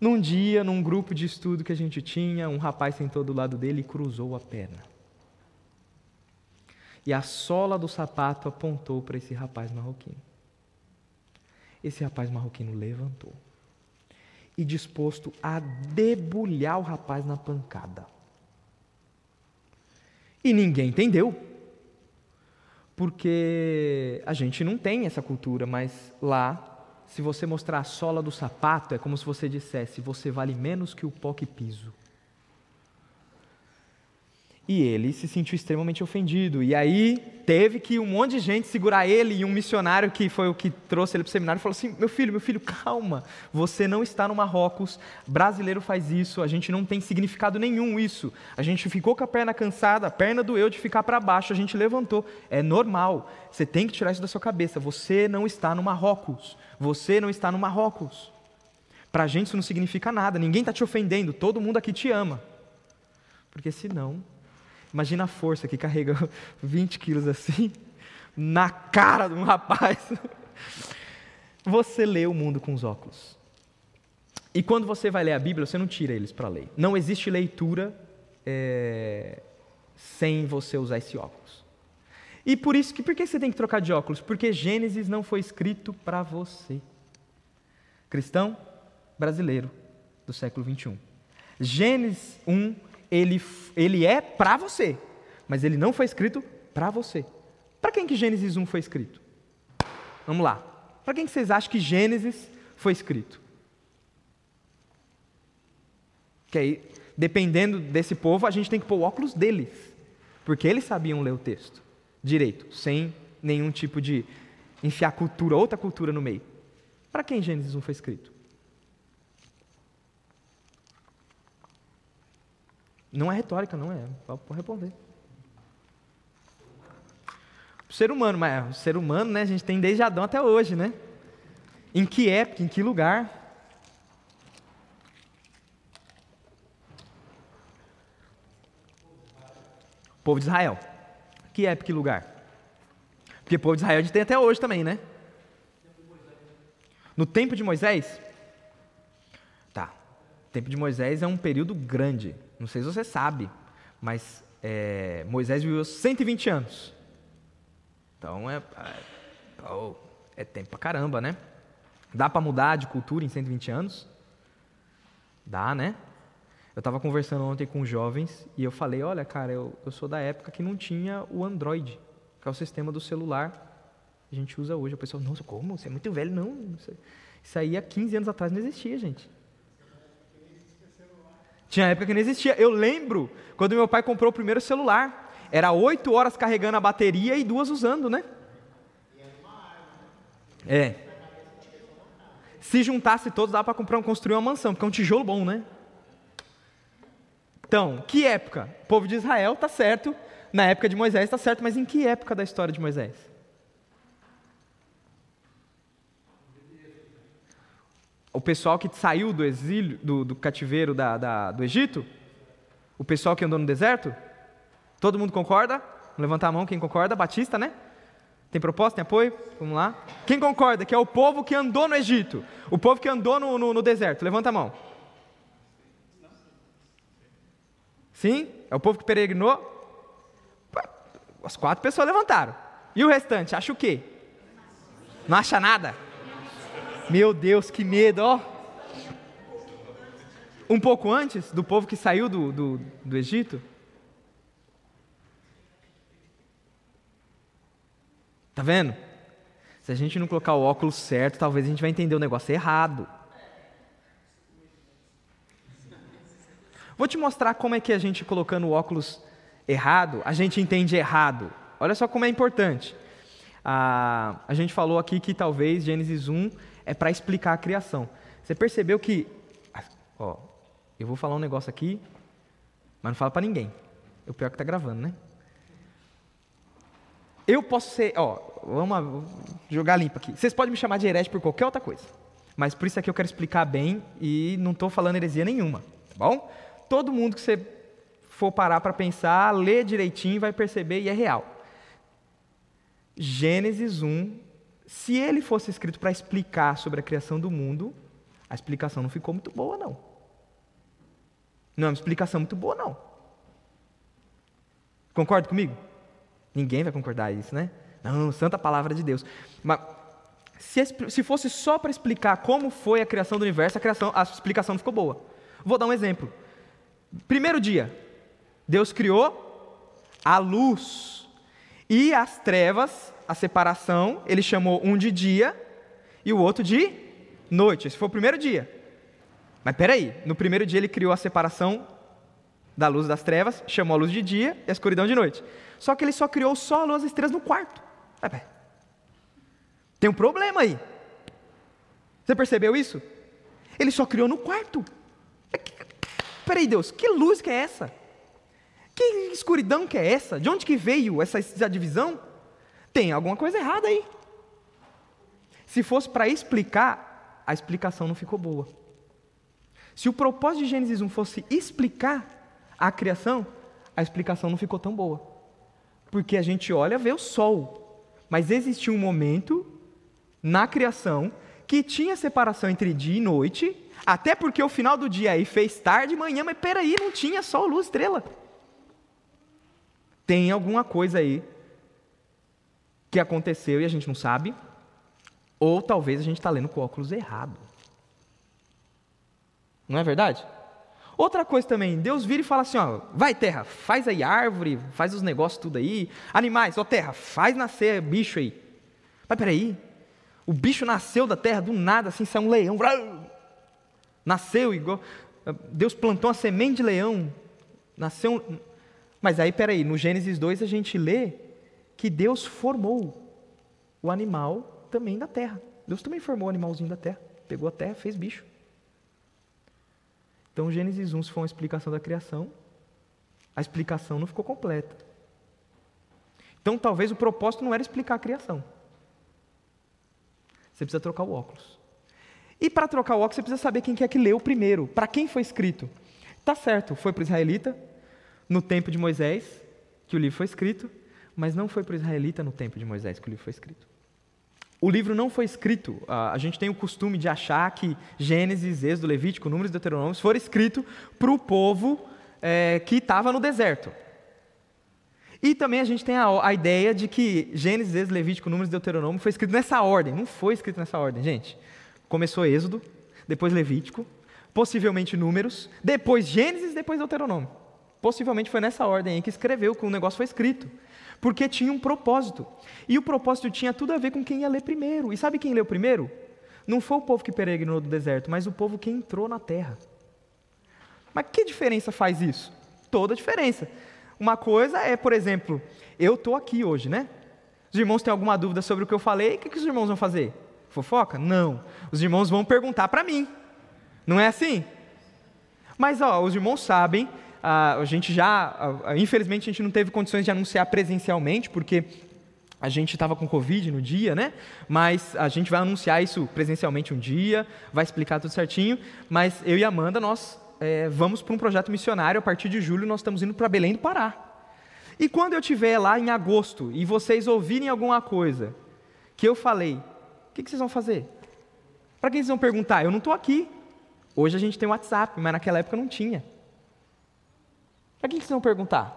Num dia, num grupo de estudo que a gente tinha, um rapaz sentou do lado dele e cruzou a perna. E a sola do sapato apontou para esse rapaz marroquino. Esse rapaz marroquino levantou e disposto a debulhar o rapaz na pancada. E ninguém entendeu. Porque a gente não tem essa cultura, mas lá se você mostrar a sola do sapato, é como se você dissesse: você vale menos que o pó que piso. E ele se sentiu extremamente ofendido. E aí teve que um monte de gente segurar ele e um missionário que foi o que trouxe ele para o seminário falou assim: Meu filho, meu filho, calma. Você não está no Marrocos. Brasileiro faz isso. A gente não tem significado nenhum isso. A gente ficou com a perna cansada, a perna doeu de ficar para baixo. A gente levantou. É normal. Você tem que tirar isso da sua cabeça. Você não está no Marrocos. Você não está no Marrocos. Para a gente isso não significa nada. Ninguém está te ofendendo. Todo mundo aqui te ama. Porque senão Imagina a força que carrega 20 quilos assim, na cara de um rapaz. Você lê o mundo com os óculos. E quando você vai ler a Bíblia, você não tira eles para ler. Não existe leitura é, sem você usar esse óculos. E por isso que, por que você tem que trocar de óculos? Porque Gênesis não foi escrito para você. Cristão brasileiro do século 21. Gênesis 1 ele, ele é para você, mas ele não foi escrito para você. Para quem que Gênesis 1 foi escrito? Vamos lá. Para quem que vocês acham que Gênesis foi escrito? Que aí, dependendo desse povo, a gente tem que pôr o óculos deles, porque eles sabiam ler o texto direito, sem nenhum tipo de enfiar cultura, outra cultura no meio. Para quem Gênesis 1 foi escrito? Não é retórica, não é. Pode responder. O ser humano, mas o ser humano, né, a gente tem desde Adão até hoje, né? Em que época, em que lugar? povo de Israel. Que época, que lugar? Porque o povo de Israel a gente tem até hoje também, né? No tempo de Moisés? Tá. O tempo de Moisés é um período grande. Não sei se você sabe, mas é, Moisés viveu 120 anos. Então é, é, é tempo pra caramba, né? Dá para mudar de cultura em 120 anos? Dá, né? Eu estava conversando ontem com jovens e eu falei: olha, cara, eu, eu sou da época que não tinha o Android, que é o sistema do celular que a gente usa hoje. O pessoal, nossa, como? Você é muito velho. Não, isso aí há 15 anos atrás não existia, gente. Tinha época que não existia. Eu lembro quando meu pai comprou o primeiro celular. Era oito horas carregando a bateria e duas usando, né? É. Se juntasse todos, dava para comprar, construir uma mansão, porque é um tijolo bom, né? Então, que época? O povo de Israel está certo, na época de Moisés está certo, mas em que época da história de Moisés? O pessoal que saiu do exílio, do, do cativeiro da, da, do Egito? O pessoal que andou no deserto? Todo mundo concorda? Levantar a mão, quem concorda? Batista, né? Tem proposta, tem apoio? Vamos lá. Quem concorda que é o povo que andou no Egito? O povo que andou no, no, no deserto? Levanta a mão. Sim? É o povo que peregrinou? As quatro pessoas levantaram. E o restante, acha o quê? Não acha nada? Meu Deus, que medo, ó. Um pouco antes do povo que saiu do, do, do Egito. Tá vendo? Se a gente não colocar o óculos certo, talvez a gente vai entender o negócio errado. Vou te mostrar como é que a gente colocando o óculos errado, a gente entende errado. Olha só como é importante. Ah, a gente falou aqui que talvez Gênesis 1 é para explicar a criação. Você percebeu que. Ó, eu vou falar um negócio aqui, mas não fala para ninguém. É o pior que está gravando, né? Eu posso ser. Ó, vamos jogar limpo aqui. Vocês podem me chamar de herege por qualquer outra coisa. Mas por isso aqui eu quero explicar bem e não estou falando heresia nenhuma. Tá bom? Todo mundo que você for parar para pensar, ler direitinho, vai perceber e é real. Gênesis 1 se ele fosse escrito para explicar sobre a criação do mundo, a explicação não ficou muito boa, não. Não é uma explicação muito boa, não. Concorda comigo? Ninguém vai concordar isso, né? Não, santa palavra de Deus. Mas se, se fosse só para explicar como foi a criação do universo, a, criação, a explicação não ficou boa. Vou dar um exemplo. Primeiro dia, Deus criou a luz e as trevas a separação, ele chamou um de dia e o outro de noite. Esse foi o primeiro dia. Mas peraí, no primeiro dia ele criou a separação da luz das trevas, chamou a luz de dia e a escuridão de noite. Só que ele só criou só a luz das estrelas no quarto. Tem um problema aí. Você percebeu isso? Ele só criou no quarto. Peraí, Deus, que luz que é essa? Que escuridão que é essa? De onde que veio essa divisão? Tem alguma coisa errada aí. Se fosse para explicar, a explicação não ficou boa. Se o propósito de Gênesis 1 fosse explicar a criação, a explicação não ficou tão boa. Porque a gente olha, vê o sol. Mas existiu um momento na criação que tinha separação entre dia e noite, até porque o final do dia aí fez tarde e manhã, mas peraí, não tinha sol, luz, estrela. Tem alguma coisa aí que aconteceu e a gente não sabe, ou talvez a gente está lendo com óculos errado. Não é verdade? Outra coisa também, Deus vira e fala assim: ó, vai terra, faz aí árvore, faz os negócios tudo aí. Animais, ó terra, faz nascer bicho aí. Mas peraí, o bicho nasceu da terra do nada, assim, saiu um leão. Nasceu igual. Deus plantou uma semente de leão. Nasceu um. Mas aí, peraí, no Gênesis 2 a gente lê que Deus formou o animal também da terra. Deus também formou o animalzinho da terra. Pegou a terra, fez bicho. Então, Gênesis 1, se for uma explicação da criação, a explicação não ficou completa. Então, talvez o propósito não era explicar a criação. Você precisa trocar o óculos. E para trocar o óculos, você precisa saber quem que é que leu primeiro. Para quem foi escrito? Tá certo, foi para o israelita, no tempo de Moisés, que o livro foi escrito, mas não foi para o israelita no tempo de Moisés que o livro foi escrito. O livro não foi escrito, a gente tem o costume de achar que Gênesis, Êxodo, Levítico, Números e Deuteronômio foram escritos para o povo é, que estava no deserto. E também a gente tem a, a, ideia de que Gênesis, Êxodo, Levítico, Números e Deuteronômio foi escrito nessa ordem. Não foi escrito nessa ordem, gente. Começou Êxodo, depois Levítico, possivelmente Números, depois Gênesis, depois Deuteronômio. Possivelmente foi nessa ordem aí que escreveu, que o negócio foi escrito porque tinha um propósito. E o propósito tinha tudo a ver com quem ia ler primeiro. E sabe quem leu primeiro? Não foi o povo que peregrinou do deserto, mas o povo que entrou na terra. Mas que diferença faz isso? Toda a diferença. Uma coisa é, por exemplo, eu estou aqui hoje, né? Os irmãos têm alguma dúvida sobre o que eu falei, o que, que os irmãos vão fazer? Fofoca? Não. Os irmãos vão perguntar para mim. Não é assim? Mas, ó, os irmãos sabem a gente já, infelizmente, a gente não teve condições de anunciar presencialmente, porque a gente estava com Covid no dia, né? Mas a gente vai anunciar isso presencialmente um dia, vai explicar tudo certinho. Mas eu e Amanda, nós é, vamos para um projeto missionário. A partir de julho, nós estamos indo para Belém do Pará. E quando eu estiver lá em agosto e vocês ouvirem alguma coisa que eu falei, o que, que vocês vão fazer? Para quem vocês vão perguntar? Eu não estou aqui. Hoje a gente tem WhatsApp, mas naquela época não tinha. Para quem vocês vão perguntar?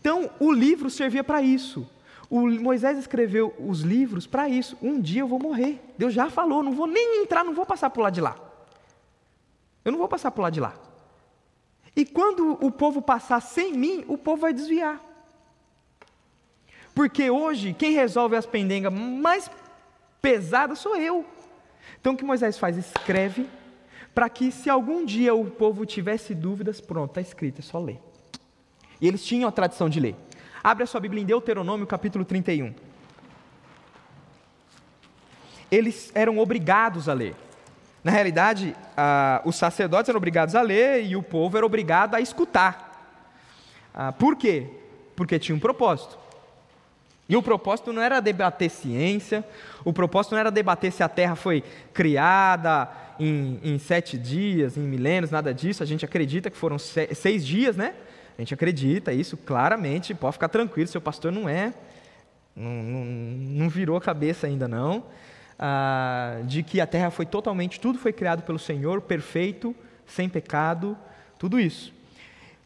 Então, o livro servia para isso. O Moisés escreveu os livros para isso. Um dia eu vou morrer. Deus já falou, não vou nem entrar, não vou passar por lá de lá. Eu não vou passar por lá de lá. E quando o povo passar sem mim, o povo vai desviar. Porque hoje, quem resolve as pendengas mais pesadas sou eu. Então o que Moisés faz? Escreve para que se algum dia o povo tivesse dúvidas, pronto, está escrito, é só ler. E eles tinham a tradição de ler. Abre a sua Bíblia em Deuteronômio, capítulo 31. Eles eram obrigados a ler. Na realidade, os sacerdotes eram obrigados a ler e o povo era obrigado a escutar. Ah, por quê? Porque tinha um propósito. E o propósito não era debater ciência, o propósito não era debater se a terra foi criada, em, em, sete dias, em milênios, nada disso. A gente acredita que foram seis dias, né? A gente acredita isso claramente. Pode ficar tranquilo, seu pastor não é, não, não, não virou a cabeça ainda não. Ah, de que a terra foi totalmente, tudo foi criado pelo Senhor, perfeito, sem pecado, tudo isso.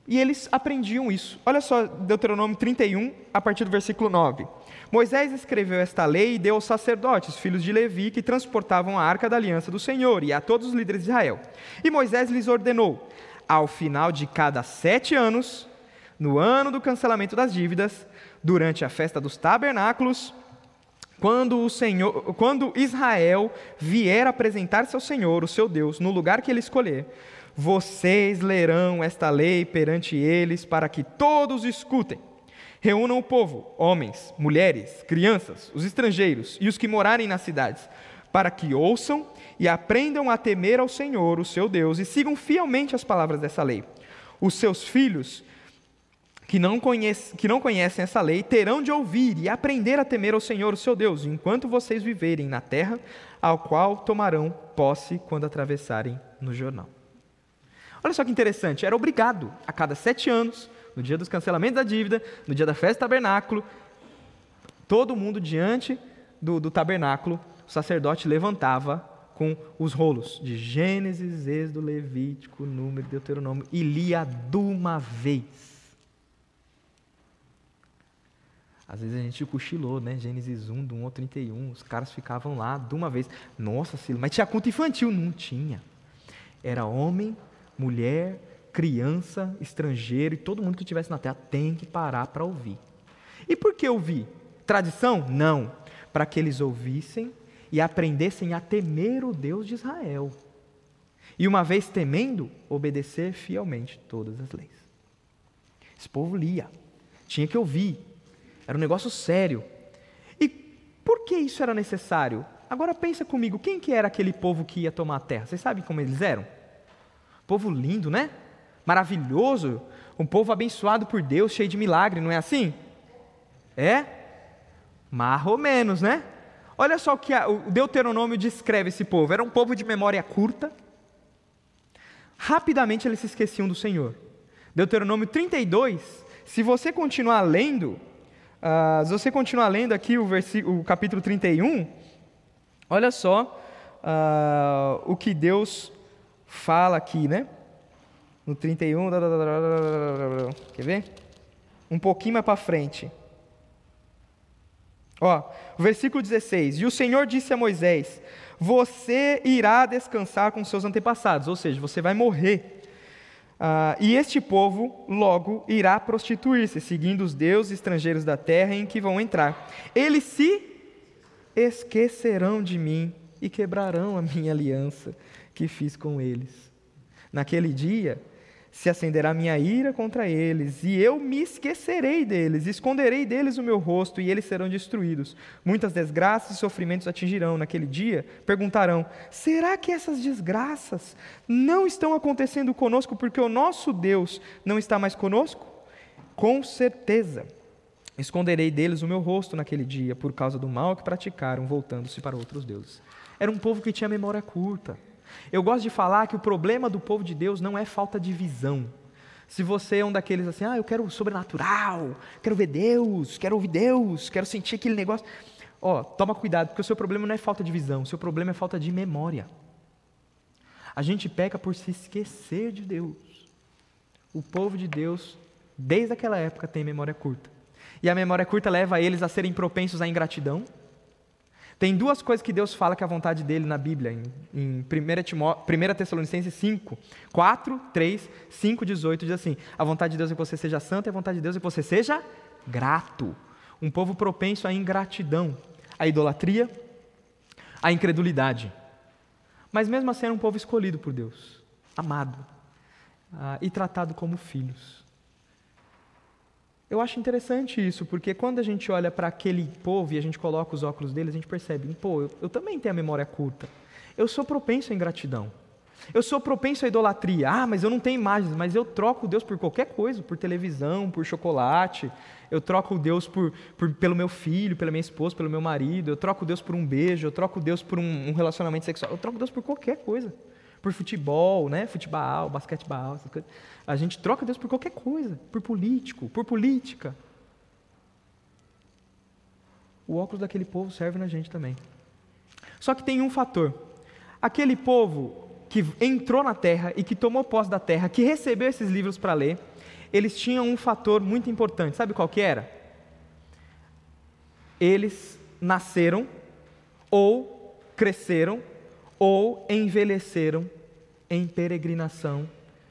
E eles aprendiam isso. Olha só, Deuteronômio 31, a partir do versículo 9. Moisés escreveu esta lei e deu aos sacerdotes, filhos de Levi, que transportavam a arca da aliança do Senhor, e a todos os líderes de Israel. E Moisés lhes ordenou: ao final de cada sete anos, no ano do cancelamento das dívidas, durante a festa dos tabernáculos, quando, o Senhor, quando Israel vier apresentar-se ao Senhor, o seu Deus, no lugar que ele escolher, vocês lerão esta lei perante eles para que todos escutem. Reúnam o povo, homens, mulheres, crianças, os estrangeiros e os que morarem nas cidades, para que ouçam e aprendam a temer ao Senhor, o seu Deus, e sigam fielmente as palavras dessa lei. Os seus filhos que não, conhece, que não conhecem essa lei terão de ouvir e aprender a temer ao Senhor, o seu Deus, enquanto vocês viverem na terra, ao qual tomarão posse quando atravessarem no jornal. Olha só que interessante, era obrigado a cada sete anos, no dia dos cancelamentos da dívida, no dia da festa do tabernáculo, todo mundo diante do, do tabernáculo, o sacerdote levantava com os rolos de Gênesis, Êxodo, Levítico, Número, Deuteronômio e lia de uma vez. Às vezes a gente cochilou, né? Gênesis 1, do 1 ao 31, os caras ficavam lá de uma vez. Nossa, Silo, mas tinha culto infantil? Não tinha. Era homem, mulher, criança, estrangeiro e todo mundo que estivesse na terra tem que parar para ouvir. E por que ouvir? Tradição? Não. Para que eles ouvissem e aprendessem a temer o Deus de Israel. E uma vez temendo, obedecer fielmente todas as leis. Esse povo lia, tinha que ouvir, era um negócio sério. E por que isso era necessário? Agora pensa comigo, quem que era aquele povo que ia tomar a terra? Vocês sabem como eles eram? Povo lindo, né? Maravilhoso, um povo abençoado por Deus, cheio de milagre, não é assim? É? Mais ou menos, né? Olha só o que o Deuteronômio descreve esse povo. Era um povo de memória curta. Rapidamente eles se esqueciam do Senhor. Deuteronômio 32, se você continuar lendo, uh, se você continuar lendo aqui o, o capítulo 31, olha só uh, o que Deus fala aqui, né? No 31, quer ver? Um pouquinho mais para frente. Ó, versículo 16: E o Senhor disse a Moisés: Você irá descansar com seus antepassados, ou seja, você vai morrer. Ah, e este povo logo irá prostituir-se, seguindo os deuses estrangeiros da terra em que vão entrar. Eles se esquecerão de mim e quebrarão a minha aliança que fiz com eles. Naquele dia, se acenderá minha ira contra eles, e eu me esquecerei deles, esconderei deles o meu rosto, e eles serão destruídos. Muitas desgraças e sofrimentos atingirão naquele dia. Perguntarão: será que essas desgraças não estão acontecendo conosco porque o nosso Deus não está mais conosco? Com certeza. Esconderei deles o meu rosto naquele dia, por causa do mal que praticaram, voltando-se para outros deuses. Era um povo que tinha memória curta. Eu gosto de falar que o problema do povo de Deus não é falta de visão. Se você é um daqueles assim, ah, eu quero o sobrenatural, quero ver Deus, quero ouvir Deus, quero sentir aquele negócio. Ó, oh, toma cuidado, porque o seu problema não é falta de visão, o seu problema é falta de memória. A gente peca por se esquecer de Deus. O povo de Deus, desde aquela época, tem memória curta. E a memória curta leva eles a serem propensos à ingratidão, tem duas coisas que Deus fala que é a vontade dele na Bíblia, em, em 1, Timó, 1 Tessalonicenses 5, 4, 3, 5, 18, diz assim: A vontade de Deus é que você seja santo, e a vontade de Deus é que você seja grato. Um povo propenso à ingratidão, à idolatria, à incredulidade. Mas mesmo assim era um povo escolhido por Deus, amado ah, e tratado como filhos. Eu acho interessante isso, porque quando a gente olha para aquele povo e a gente coloca os óculos deles, a gente percebe, pô, eu, eu também tenho a memória curta. Eu sou propenso à ingratidão. Eu sou propenso à idolatria. Ah, mas eu não tenho imagens, mas eu troco Deus por qualquer coisa, por televisão, por chocolate. Eu troco Deus por, por, pelo meu filho, pela minha esposa, pelo meu marido. Eu troco Deus por um beijo. Eu troco Deus por um, um relacionamento sexual. Eu troco Deus por qualquer coisa por futebol, né? Futebol, basquetebol, essas coisas. A gente troca Deus por qualquer coisa, por político, por política. O óculos daquele povo serve na gente também. Só que tem um fator. Aquele povo que entrou na terra e que tomou posse da terra, que recebeu esses livros para ler, eles tinham um fator muito importante. Sabe qual que era? Eles nasceram ou cresceram ou envelheceram em peregrinação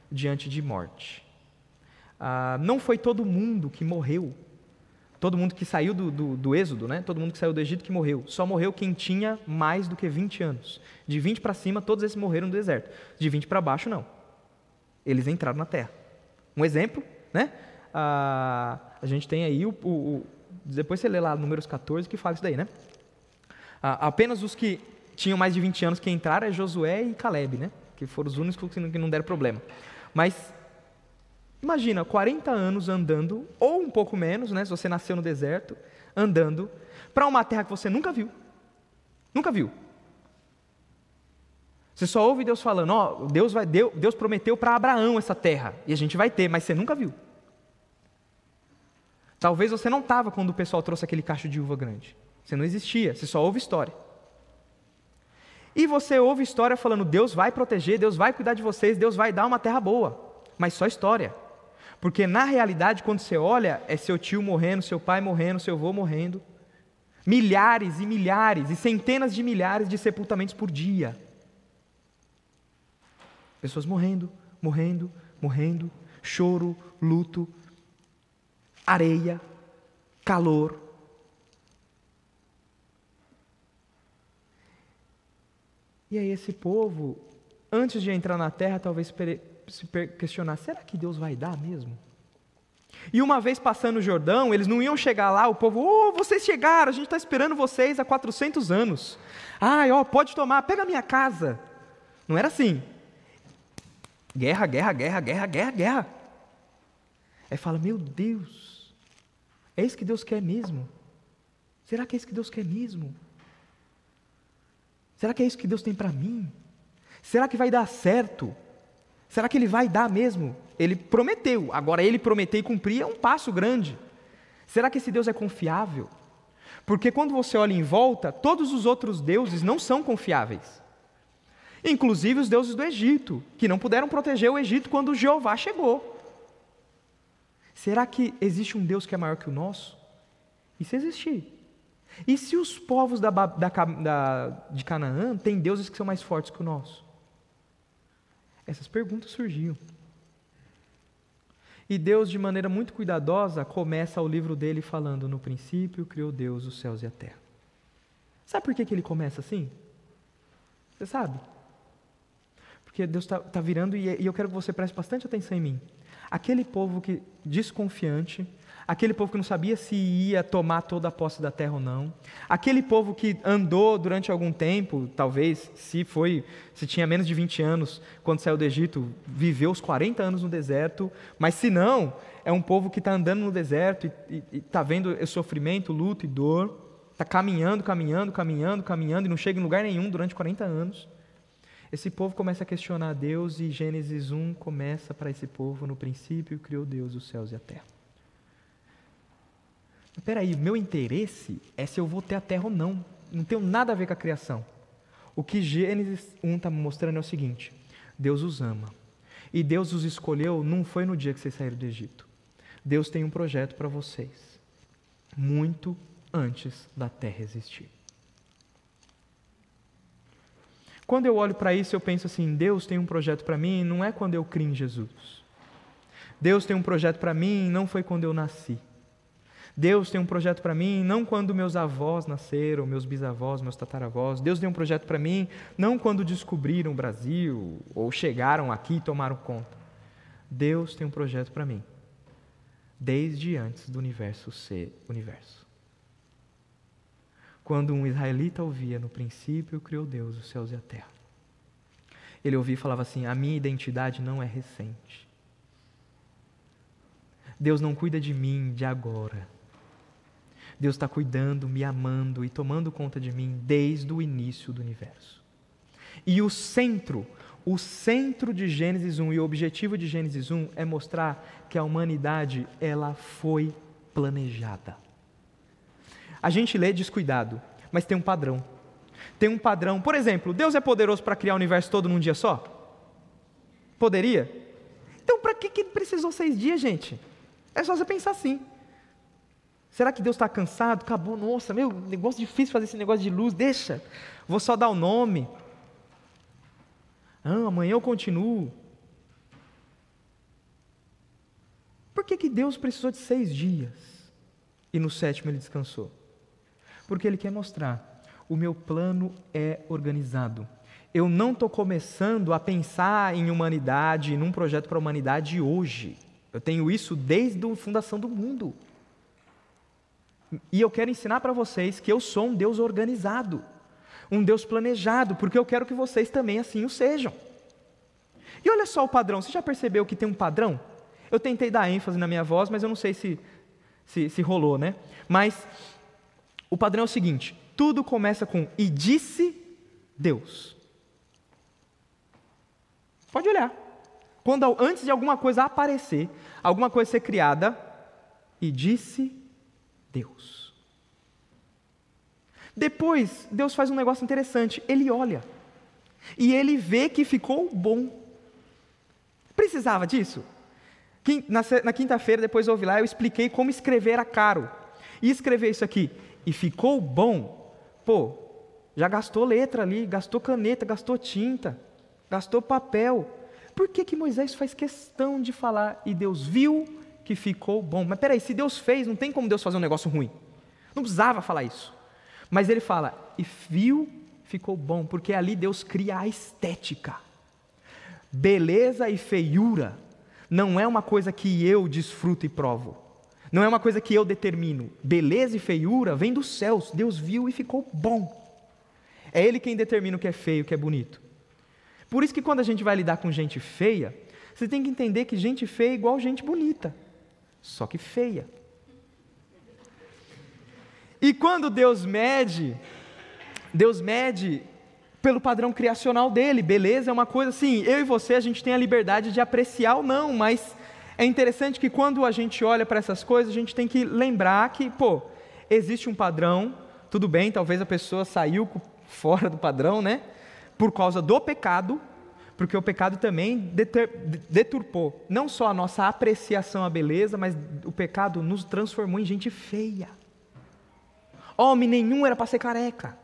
diante de morte. Ah, não foi todo mundo que morreu, todo mundo que saiu do, do, do, Êxodo, né? todo mundo que saiu do Egito que morreu. Só morreu quem tinha mais do que 20 anos. De 20 para cima, todos esses morreram no deserto. De 20 para baixo, não. Eles entraram na terra. Um exemplo, né? Ah, a gente tem aí o, o, o, Depois você lê lá números 14 que fala isso daí, né? Ah, apenas os que tinham mais de 20 anos que entraram é Josué e Caleb, né? Que foram os únicos que não deram problema. Mas imagina, 40 anos andando, ou um pouco menos, né? Se você nasceu no deserto, andando, para uma terra que você nunca viu. Nunca viu. Você só ouve Deus falando, ó, oh, Deus, vai, Deus, Deus prometeu para Abraão essa terra, e a gente vai ter, mas você nunca viu. Talvez você não estava quando o pessoal trouxe aquele cacho de uva grande. Você não existia, você só ouve história. E você ouve história falando, Deus vai proteger, Deus vai cuidar de vocês, Deus vai dar uma terra boa. Mas só história. Porque na realidade, quando você olha, é seu tio morrendo, seu pai morrendo, seu avô morrendo. Milhares e milhares e centenas de milhares de sepultamentos por dia. Pessoas morrendo, morrendo, morrendo, choro, luto, areia, calor. E aí esse povo, antes de entrar na terra, talvez se questionar: será que Deus vai dar mesmo? E uma vez passando o Jordão, eles não iam chegar lá, o povo, oh, vocês chegaram, a gente está esperando vocês há 400 anos. Ai, ó, pode tomar, pega a minha casa. Não era assim. Guerra, guerra, guerra, guerra, guerra, guerra. Aí fala: Meu Deus, é isso que Deus quer mesmo? Será que é isso que Deus quer mesmo? Será que é isso que Deus tem para mim? Será que vai dar certo? Será que Ele vai dar mesmo? Ele prometeu, agora Ele prometer e cumprir é um passo grande. Será que esse Deus é confiável? Porque quando você olha em volta, todos os outros deuses não são confiáveis inclusive os deuses do Egito, que não puderam proteger o Egito quando Jeová chegou. Será que existe um Deus que é maior que o nosso? E se existir? E se os povos da, da, da, de Canaã têm deuses que são mais fortes que o nosso? Essas perguntas surgiam. E Deus, de maneira muito cuidadosa, começa o livro dele falando: No princípio criou Deus os céus e a terra. Sabe por que, que ele começa assim? Você sabe? Porque Deus está tá virando e, e eu quero que você preste bastante atenção em mim. Aquele povo que desconfiante, aquele povo que não sabia se ia tomar toda a posse da terra ou não, aquele povo que andou durante algum tempo, talvez, se foi, se tinha menos de 20 anos quando saiu do Egito, viveu os 40 anos no deserto, mas se não, é um povo que está andando no deserto e está vendo o sofrimento, luto e dor, está caminhando, caminhando, caminhando, caminhando e não chega em lugar nenhum durante 40 anos. Esse povo começa a questionar Deus e Gênesis 1 começa para esse povo: no princípio criou Deus os céus e a terra. Espera aí, meu interesse é se eu vou ter a terra ou não. Não tem nada a ver com a criação. O que Gênesis 1 está mostrando é o seguinte: Deus os ama. E Deus os escolheu não foi no dia que vocês saíram do Egito. Deus tem um projeto para vocês, muito antes da terra existir. Quando eu olho para isso, eu penso assim: Deus tem um projeto para mim, não é quando eu criei em Jesus. Deus tem um projeto para mim, não foi quando eu nasci. Deus tem um projeto para mim, não quando meus avós nasceram, meus bisavós, meus tataravós. Deus tem um projeto para mim, não quando descobriram o Brasil ou chegaram aqui e tomaram conta. Deus tem um projeto para mim, desde antes do universo ser universo. Quando um israelita ouvia, no princípio criou Deus os céus e a terra. Ele ouvia e falava assim: a minha identidade não é recente. Deus não cuida de mim de agora. Deus está cuidando, me amando e tomando conta de mim desde o início do universo. E o centro, o centro de Gênesis 1 e o objetivo de Gênesis 1 é mostrar que a humanidade ela foi planejada. A gente lê descuidado, mas tem um padrão. Tem um padrão. Por exemplo, Deus é poderoso para criar o universo todo num dia só? Poderia? Então, para que, que precisou seis dias, gente? É só você pensar assim. Será que Deus está cansado? Acabou, nossa, meu, negócio difícil fazer esse negócio de luz, deixa. Vou só dar o nome. Ah, amanhã eu continuo. Por que, que Deus precisou de seis dias e no sétimo ele descansou? Porque ele quer mostrar: o meu plano é organizado. eu não estou começando a pensar em humanidade, num projeto para a humanidade hoje. Eu tenho isso desde a fundação do mundo. E eu quero ensinar para vocês que eu sou um Deus organizado, um Deus planejado, porque eu quero que vocês também assim o sejam. E olha só o padrão, você já percebeu que tem um padrão? Eu tentei dar ênfase na minha voz, mas eu não sei se, se, se rolou, né? Mas o padrão é o seguinte: tudo começa com e disse Deus. Pode olhar. Quando antes de alguma coisa aparecer, alguma coisa ser criada, e disse Deus. Depois, Deus faz um negócio interessante. Ele olha. E ele vê que ficou bom. Precisava disso? Na quinta-feira, depois ouvi lá, eu expliquei como escrever era caro. E escrever isso aqui, e ficou bom, pô, já gastou letra ali, gastou caneta, gastou tinta, gastou papel. Por que, que Moisés faz questão de falar, e Deus viu que ficou bom? Mas peraí, se Deus fez, não tem como Deus fazer um negócio ruim. Não precisava falar isso. Mas ele fala, e viu, ficou bom, porque ali Deus cria a estética. Beleza e feiura não é uma coisa que eu desfruto e provo. Não é uma coisa que eu determino. Beleza e feiura vem dos céus. Deus viu e ficou bom. É Ele quem determina o que é feio, o que é bonito. Por isso que quando a gente vai lidar com gente feia, você tem que entender que gente feia é igual gente bonita, só que feia. E quando Deus mede, Deus mede pelo padrão criacional dele. Beleza é uma coisa assim, eu e você a gente tem a liberdade de apreciar ou não, mas é interessante que quando a gente olha para essas coisas, a gente tem que lembrar que, pô, existe um padrão, tudo bem, talvez a pessoa saiu fora do padrão, né? Por causa do pecado, porque o pecado também deturpou não só a nossa apreciação à beleza, mas o pecado nos transformou em gente feia. Homem nenhum era para ser careca.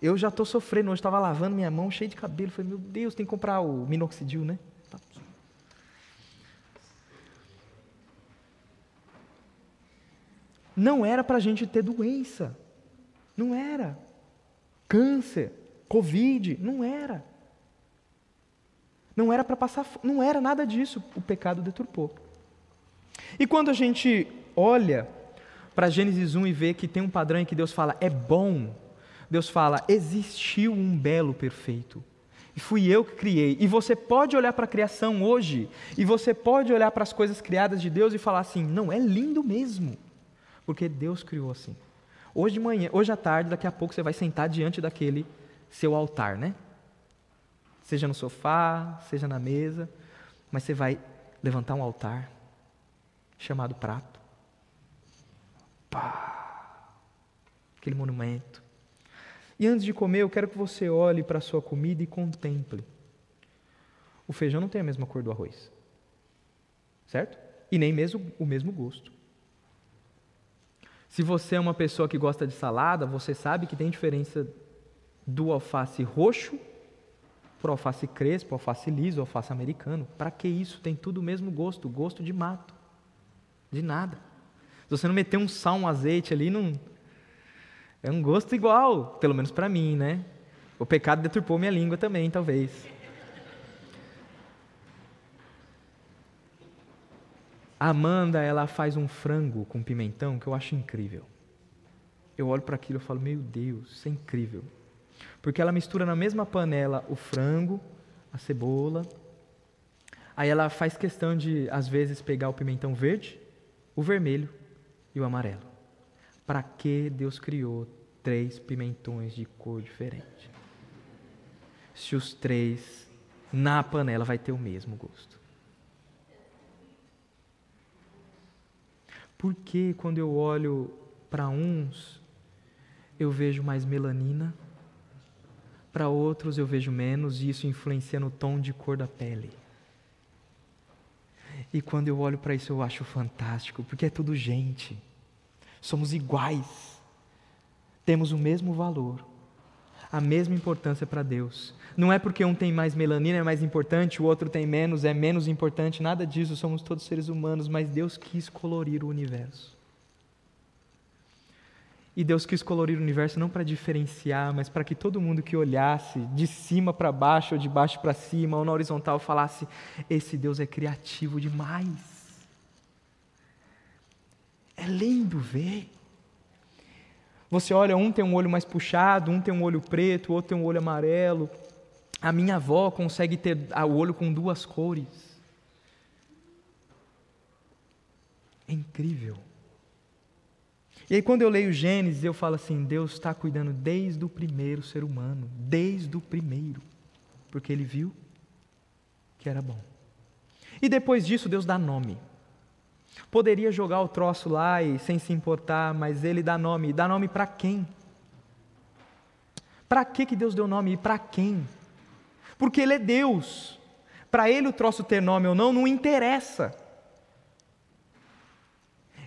Eu já estou sofrendo, hoje estava lavando minha mão cheia de cabelo. Falei, meu Deus, tem que comprar o minoxidil, né? Não era para a gente ter doença. Não era. Câncer, Covid, não era. Não era para passar, não era nada disso. O pecado deturpou. E quando a gente olha para Gênesis 1 e vê que tem um padrão em que Deus fala, é bom Deus fala: existiu um belo perfeito. E fui eu que criei. E você pode olhar para a criação hoje, e você pode olhar para as coisas criadas de Deus e falar assim: não, é lindo mesmo. Porque Deus criou assim. Hoje de manhã, hoje à tarde, daqui a pouco você vai sentar diante daquele seu altar, né? Seja no sofá, seja na mesa, mas você vai levantar um altar chamado prato. Pá! Aquele monumento. E antes de comer, eu quero que você olhe para a sua comida e contemple. O feijão não tem a mesma cor do arroz. Certo? E nem mesmo o mesmo gosto. Se você é uma pessoa que gosta de salada, você sabe que tem diferença do alface roxo para alface crespo, alface liso, alface americano. Para que isso? Tem tudo o mesmo gosto, gosto de mato. De nada. Se você não meter um sal, um azeite ali, não, é um gosto igual, pelo menos para mim, né? O pecado deturpou minha língua também, talvez. A Amanda, ela faz um frango com pimentão que eu acho incrível. Eu olho para aquilo e falo, meu Deus, isso é incrível. Porque ela mistura na mesma panela o frango, a cebola. Aí ela faz questão de, às vezes, pegar o pimentão verde, o vermelho e o amarelo. Para que Deus criou três pimentões de cor diferente? Se os três na panela vai ter o mesmo gosto. Por que quando eu olho para uns eu vejo mais melanina, para outros eu vejo menos e isso influencia no tom de cor da pele? E quando eu olho para isso eu acho fantástico, porque é tudo gente somos iguais, temos o mesmo valor, a mesma importância para Deus. Não é porque um tem mais melanina, é mais importante, o outro tem menos, é menos importante, nada disso, somos todos seres humanos, mas Deus quis colorir o universo. E Deus quis colorir o universo não para diferenciar, mas para que todo mundo que olhasse de cima para baixo ou de baixo para cima ou na horizontal falasse: esse Deus é criativo demais. É lindo ver. Você olha, um tem um olho mais puxado, um tem um olho preto, outro tem um olho amarelo. A minha avó consegue ter o olho com duas cores. É incrível. E aí, quando eu leio Gênesis, eu falo assim: Deus está cuidando desde o primeiro ser humano, desde o primeiro, porque Ele viu que era bom. E depois disso, Deus dá nome. Poderia jogar o troço lá e sem se importar, mas Ele dá nome. Dá nome para quem? Para que, que Deus deu nome e para quem? Porque Ele é Deus. Para Ele o troço ter nome ou não, não interessa.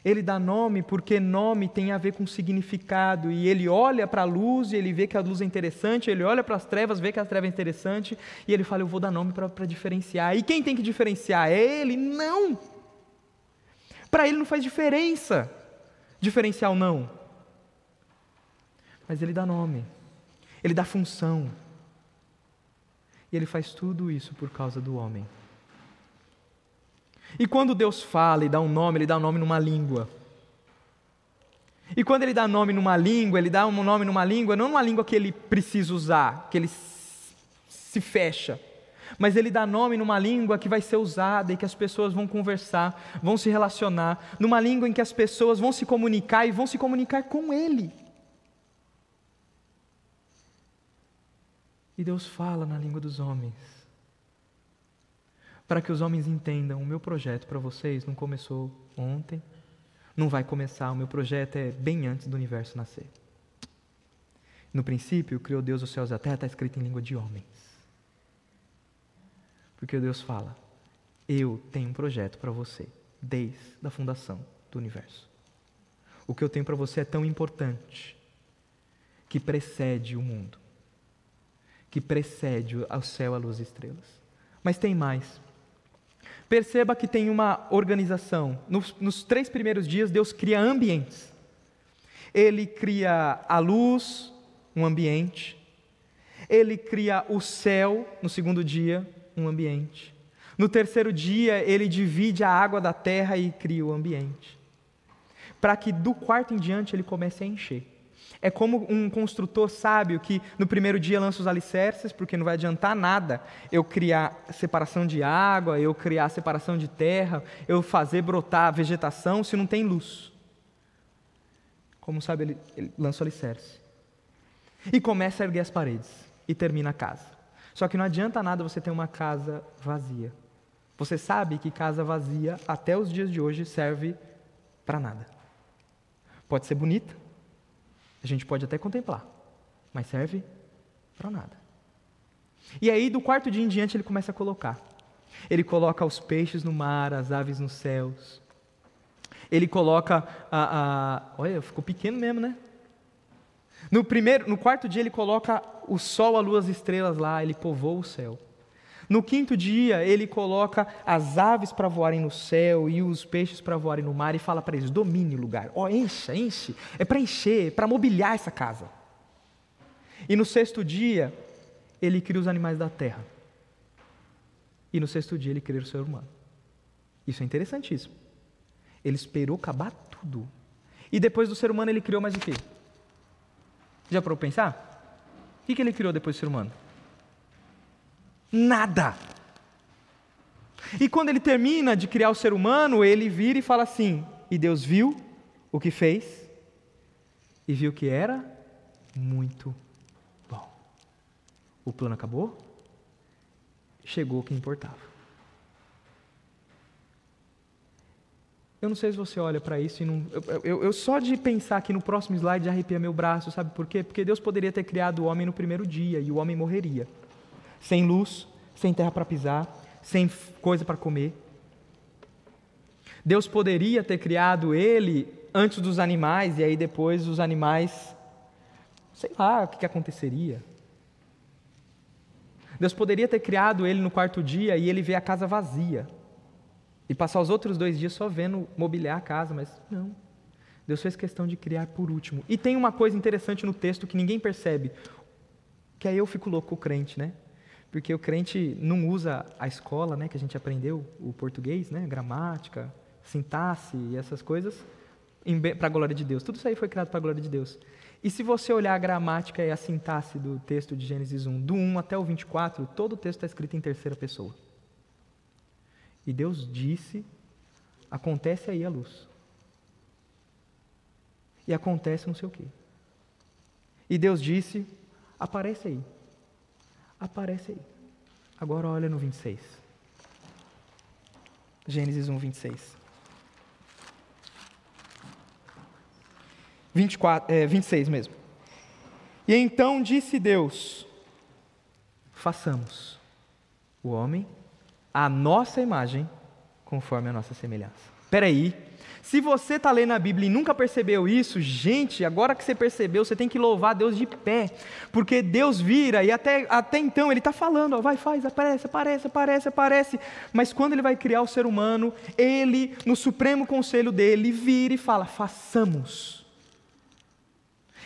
Ele dá nome porque nome tem a ver com significado. E ele olha para a luz e ele vê que a luz é interessante, ele olha para as trevas, vê que a treva é interessante, e ele fala: Eu vou dar nome para diferenciar. E quem tem que diferenciar? É ele? Não! Para ele não faz diferença diferenciar ou não. Mas ele dá nome, ele dá função. E ele faz tudo isso por causa do homem. E quando Deus fala e dá um nome, Ele dá um nome numa língua. E quando Ele dá nome numa língua, Ele dá um nome numa língua, não numa língua que Ele precisa usar, que Ele se fecha, mas Ele dá nome numa língua que vai ser usada e que as pessoas vão conversar, vão se relacionar, numa língua em que as pessoas vão se comunicar e vão se comunicar com Ele. E Deus fala na língua dos homens para que os homens entendam: o meu projeto para vocês não começou ontem, não vai começar, o meu projeto é bem antes do universo nascer. No princípio, criou Deus os céus e a terra, está escrito em língua de homens. Porque Deus fala: Eu tenho um projeto para você, desde a fundação do universo. O que eu tenho para você é tão importante que precede o mundo, que precede o céu, a luz e estrelas. Mas tem mais. Perceba que tem uma organização. Nos, nos, três primeiros dias, Deus cria ambientes. Ele cria a luz, um ambiente. Ele cria o céu, no segundo dia, um ambiente. No terceiro dia, ele divide a água da terra e cria o ambiente. Para que do quarto em diante ele comece a encher. É como um construtor sábio que no primeiro dia lança os alicerces, porque não vai adiantar nada eu criar separação de água, eu criar separação de terra, eu fazer brotar vegetação se não tem luz. Como sabe, ele, ele lança o alicerce. E começa a erguer as paredes e termina a casa. Só que não adianta nada você ter uma casa vazia. Você sabe que casa vazia, até os dias de hoje, serve para nada. Pode ser bonita, a gente pode até contemplar, mas serve para nada. E aí, do quarto dia em diante, ele começa a colocar. Ele coloca os peixes no mar, as aves nos céus. Ele coloca a, a olha, ficou pequeno mesmo, né? No primeiro, no quarto dia ele coloca o sol, a lua, as estrelas lá, ele povoa o céu. No quinto dia, ele coloca as aves para voarem no céu e os peixes para voarem no mar e fala para eles: domine o lugar. Ó, oh, encha, enche. É para encher, para mobiliar essa casa. E no sexto dia, ele cria os animais da terra. E no sexto dia, ele cria o ser humano. Isso é interessantíssimo. Ele esperou acabar tudo. E depois do ser humano, ele criou mais o quê? Já para pensar? O que ele criou depois do ser humano? Nada. E quando ele termina de criar o ser humano, ele vira e fala assim: E Deus viu o que fez e viu que era muito bom. O plano acabou, chegou o que importava. Eu não sei se você olha para isso e não. Eu, eu, eu, só de pensar aqui no próximo slide arrepia meu braço, sabe por quê? Porque Deus poderia ter criado o homem no primeiro dia e o homem morreria sem luz, sem terra para pisar, sem coisa para comer. Deus poderia ter criado ele antes dos animais, e aí depois os animais, sei lá o que, que aconteceria. Deus poderia ter criado ele no quarto dia e ele vê a casa vazia. E passar os outros dois dias só vendo mobiliar a casa, mas não. Deus fez questão de criar por último. E tem uma coisa interessante no texto que ninguém percebe, que aí eu fico louco o crente, né? Porque o crente não usa a escola, né, que a gente aprendeu, o português, né, gramática, sintaxe e essas coisas, para a glória de Deus. Tudo isso aí foi criado para a glória de Deus. E se você olhar a gramática e a sintaxe do texto de Gênesis 1, do 1 até o 24, todo o texto está escrito em terceira pessoa. E Deus disse, acontece aí a luz e acontece não sei o quê. E Deus disse: aparece aí. Aparece aí. Agora olha no 26. Gênesis 1, 26. 24, é, 26 mesmo. E então disse Deus: façamos o homem à nossa imagem, conforme a nossa semelhança. Espera aí, se você está lendo a Bíblia e nunca percebeu isso, gente, agora que você percebeu, você tem que louvar Deus de pé, porque Deus vira e até, até então Ele está falando, ó, vai, faz, aparece, aparece, aparece, aparece, mas quando Ele vai criar o ser humano, Ele, no supremo conselho dele, vira e fala: façamos.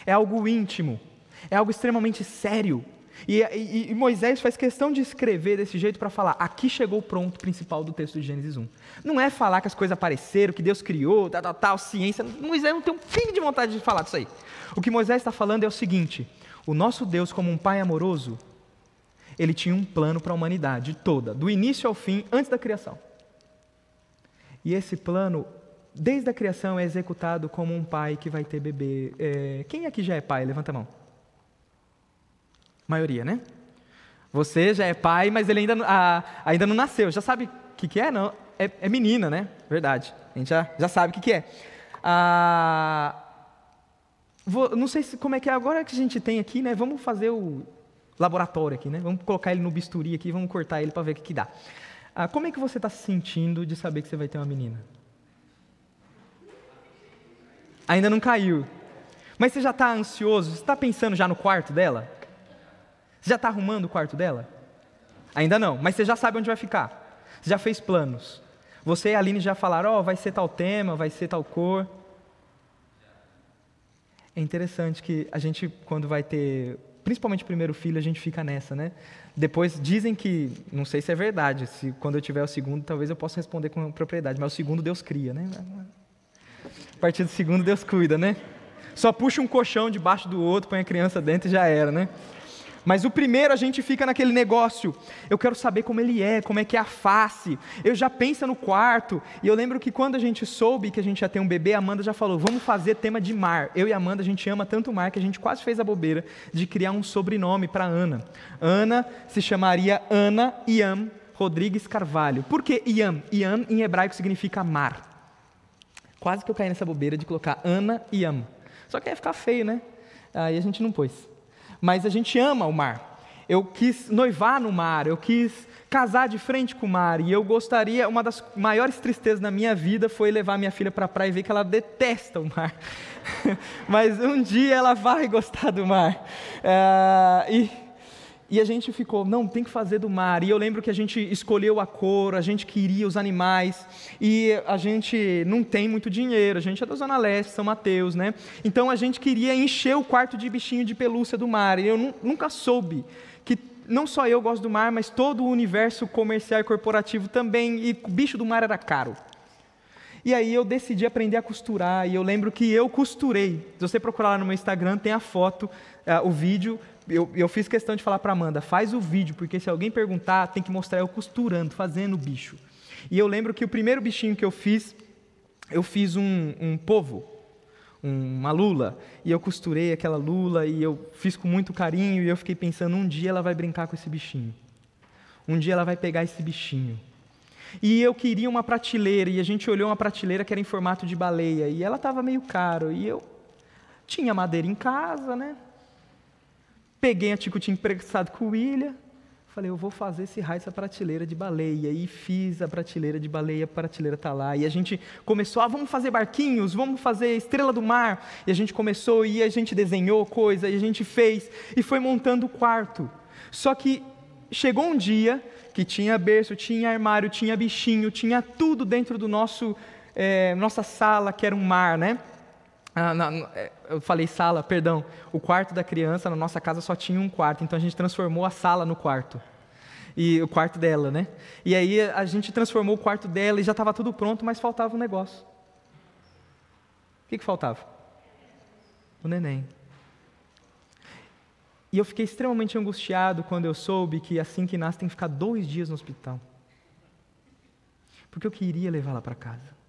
É algo íntimo, é algo extremamente sério. E, e, e, Moisés faz questão de escrever desse jeito para falar: aqui chegou o pronto principal do texto de Gênesis 1. Não é falar que as coisas apareceram, que Deus criou, tal, tal, tal, ciência. Moisés não tem um fim de vontade de falar disso aí. O que Moisés está falando é o seguinte: o nosso Deus, como um pai amoroso, ele tinha um plano para a humanidade toda, do início ao fim, antes da criação. E esse plano, desde a criação, é executado como um pai que vai ter bebê. É... Quem aqui já é pai? Levanta a mão. Maioria, né? Você já é pai, mas ele ainda, ainda não nasceu. Já sabe o que, que é? Não, é, é, menina, né? Verdade. A gente já, já sabe o que, que é. Ah, vou, não sei se, como é que é agora que a gente tem aqui, né? Vamos fazer o laboratório aqui, né? Vamos colocar ele no bisturi aqui, vamos cortar ele para ver o que, que dá. Ah, como é que você está se sentindo de saber que você vai ter uma menina? Ainda não caiu. Mas você já está ansioso? Você está pensando já no quarto dela? Você já está arrumando o quarto dela? Ainda não, mas você já sabe onde vai ficar. Você já fez planos. Você e a Aline já falaram, ó, oh, vai ser tal tema, vai ser tal cor. É interessante que a gente, quando vai ter, principalmente primeiro filho, a gente fica nessa, né? Depois dizem que, não sei se é verdade, se quando eu tiver o segundo, talvez eu possa responder com propriedade, mas o segundo Deus cria, né? A partir do segundo Deus cuida, né? Só puxa um colchão debaixo do outro, põe a criança dentro e já era, né? Mas o primeiro a gente fica naquele negócio. Eu quero saber como ele é, como é que é a face. Eu já penso no quarto. E eu lembro que quando a gente soube que a gente ia ter um bebê, a Amanda já falou: vamos fazer tema de mar. Eu e a Amanda, a gente ama tanto o mar que a gente quase fez a bobeira de criar um sobrenome para Ana. Ana se chamaria Ana Iam Rodrigues Carvalho. Por que Iam? Iam em hebraico significa mar. Quase que eu caí nessa bobeira de colocar Ana Iam. Só que ia ficar feio, né? Aí a gente não pôs mas a gente ama o mar. Eu quis noivar no mar, eu quis casar de frente com o mar, e eu gostaria, uma das maiores tristezas na minha vida foi levar minha filha para a praia e ver que ela detesta o mar. mas um dia ela vai gostar do mar. Uh, e e a gente ficou, não, tem que fazer do mar. E eu lembro que a gente escolheu a cor, a gente queria os animais, e a gente não tem muito dinheiro, a gente é da Zona Leste, São Mateus, né? Então a gente queria encher o quarto de bichinho de pelúcia do mar. E eu nunca soube que não só eu gosto do mar, mas todo o universo comercial e corporativo também, e bicho do mar era caro. E aí eu decidi aprender a costurar, e eu lembro que eu costurei. Se você procurar lá no meu Instagram, tem a foto, uh, o vídeo eu, eu fiz questão de falar para Amanda, faz o vídeo, porque se alguém perguntar, tem que mostrar eu costurando, fazendo o bicho. E eu lembro que o primeiro bichinho que eu fiz, eu fiz um, um povo, uma lula, e eu costurei aquela lula e eu fiz com muito carinho e eu fiquei pensando, um dia ela vai brincar com esse bichinho. Um dia ela vai pegar esse bichinho. E eu queria uma prateleira, e a gente olhou uma prateleira que era em formato de baleia, e ela estava meio caro, e eu tinha madeira em casa, né? Peguei a ticutinha emprestado com o William, falei, eu vou fazer esse raio, essa prateleira de baleia. E fiz a prateleira de baleia, a prateleira está lá. E a gente começou, ah, vamos fazer barquinhos, vamos fazer estrela do mar. E a gente começou, e a gente desenhou coisa, e a gente fez, e foi montando o quarto. Só que chegou um dia que tinha berço, tinha armário, tinha bichinho, tinha tudo dentro do nosso, é, nossa sala, que era um mar, né? Ah, é, eu falei sala, perdão. O quarto da criança na nossa casa só tinha um quarto, então a gente transformou a sala no quarto. E o quarto dela, né? E aí a gente transformou o quarto dela e já estava tudo pronto, mas faltava um negócio. O que, que faltava? O neném. E eu fiquei extremamente angustiado quando eu soube que assim que nasce tem que ficar dois dias no hospital. Porque eu queria levá-la para casa.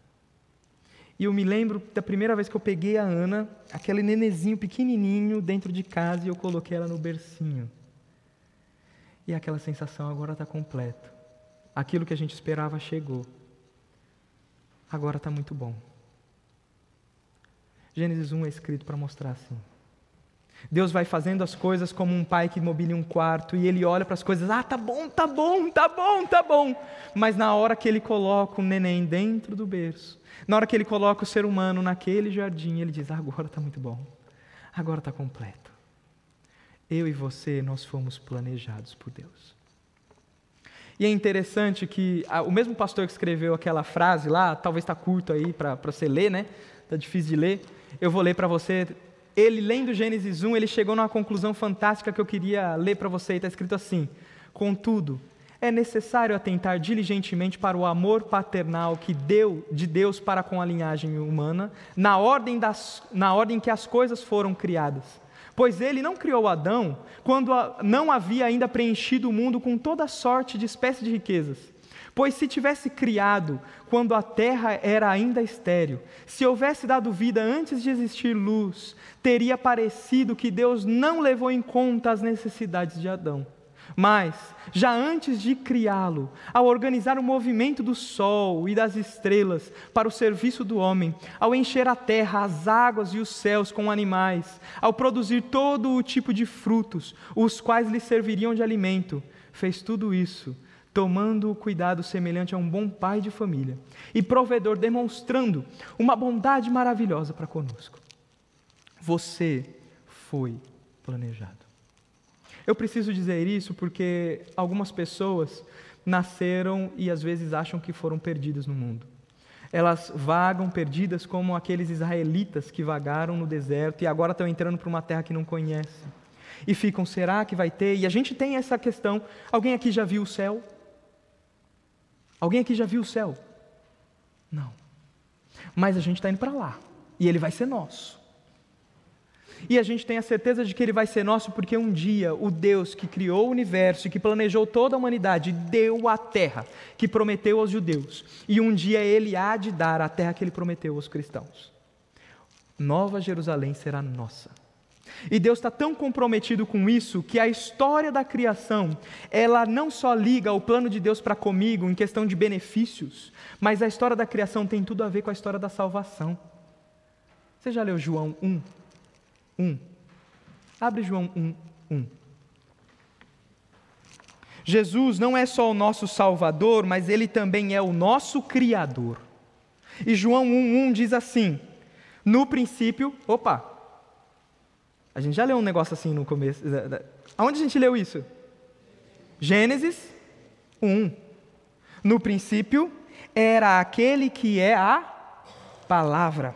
E eu me lembro da primeira vez que eu peguei a Ana, aquele nenezinho pequenininho dentro de casa e eu coloquei ela no bercinho. E aquela sensação agora está completa. Aquilo que a gente esperava chegou. Agora está muito bom. Gênesis 1 é escrito para mostrar assim. Deus vai fazendo as coisas como um pai que mobília um quarto e ele olha para as coisas, ah, tá bom, tá bom, tá bom, tá bom. Mas na hora que ele coloca o neném dentro do berço, na hora que ele coloca o ser humano naquele jardim, ele diz: agora está muito bom, agora está completo. Eu e você, nós fomos planejados por Deus. E é interessante que o mesmo pastor que escreveu aquela frase lá, talvez está curto aí para você ler, né? Está difícil de ler. Eu vou ler para você. Ele, lendo Gênesis 1, ele chegou numa conclusão fantástica que eu queria ler para você. Está escrito assim: Contudo, é necessário atentar diligentemente para o amor paternal que deu de Deus para com a linhagem humana, na ordem, das, na ordem que as coisas foram criadas. Pois ele não criou Adão quando não havia ainda preenchido o mundo com toda sorte de espécies de riquezas. Pois se tivesse criado quando a terra era ainda estéril, se houvesse dado vida antes de existir luz, teria parecido que Deus não levou em conta as necessidades de Adão. Mas, já antes de criá-lo, ao organizar o movimento do sol e das estrelas para o serviço do homem, ao encher a terra, as águas e os céus com animais, ao produzir todo o tipo de frutos, os quais lhe serviriam de alimento, fez tudo isso, tomando cuidado semelhante a um bom pai de família e provedor, demonstrando uma bondade maravilhosa para conosco. Você foi planejado. Eu preciso dizer isso porque algumas pessoas nasceram e às vezes acham que foram perdidas no mundo. Elas vagam perdidas como aqueles israelitas que vagaram no deserto e agora estão entrando para uma terra que não conhecem. E ficam, será que vai ter? E a gente tem essa questão. Alguém aqui já viu o céu? Alguém aqui já viu o céu? Não. Mas a gente está indo para lá. E ele vai ser nosso. E a gente tem a certeza de que ele vai ser nosso porque um dia o Deus que criou o universo e que planejou toda a humanidade deu a terra que prometeu aos judeus. E um dia ele há de dar a terra que ele prometeu aos cristãos. Nova Jerusalém será nossa. E Deus está tão comprometido com isso que a história da criação, ela não só liga o plano de Deus para comigo em questão de benefícios, mas a história da criação tem tudo a ver com a história da salvação. Você já leu João 1? 1. Abre João 1, 1. Jesus não é só o nosso Salvador, mas ele também é o nosso Criador. E João 1,1 diz assim: No princípio, opa, a gente já leu um negócio assim no começo. Aonde a gente leu isso? Gênesis 1. No princípio era aquele que é a palavra.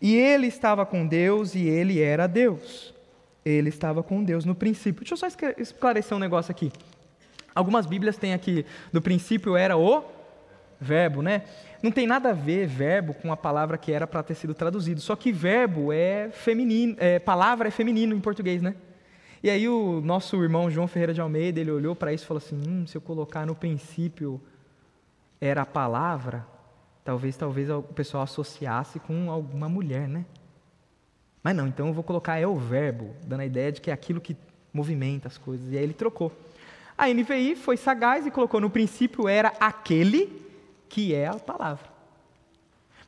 E ele estava com Deus e ele era Deus. Ele estava com Deus no princípio. Deixa eu só esclarecer um negócio aqui. Algumas Bíblias têm aqui, no princípio era o verbo, né? Não tem nada a ver verbo com a palavra que era para ter sido traduzido. Só que verbo é feminino, é, palavra é feminino em português, né? E aí o nosso irmão João Ferreira de Almeida, ele olhou para isso e falou assim: hum, se eu colocar no princípio era a palavra, talvez talvez o pessoal associasse com alguma mulher, né? Mas não, então eu vou colocar é o verbo, dando a ideia de que é aquilo que movimenta as coisas. E aí ele trocou. A NVI foi sagaz e colocou no princípio era aquele que é a palavra.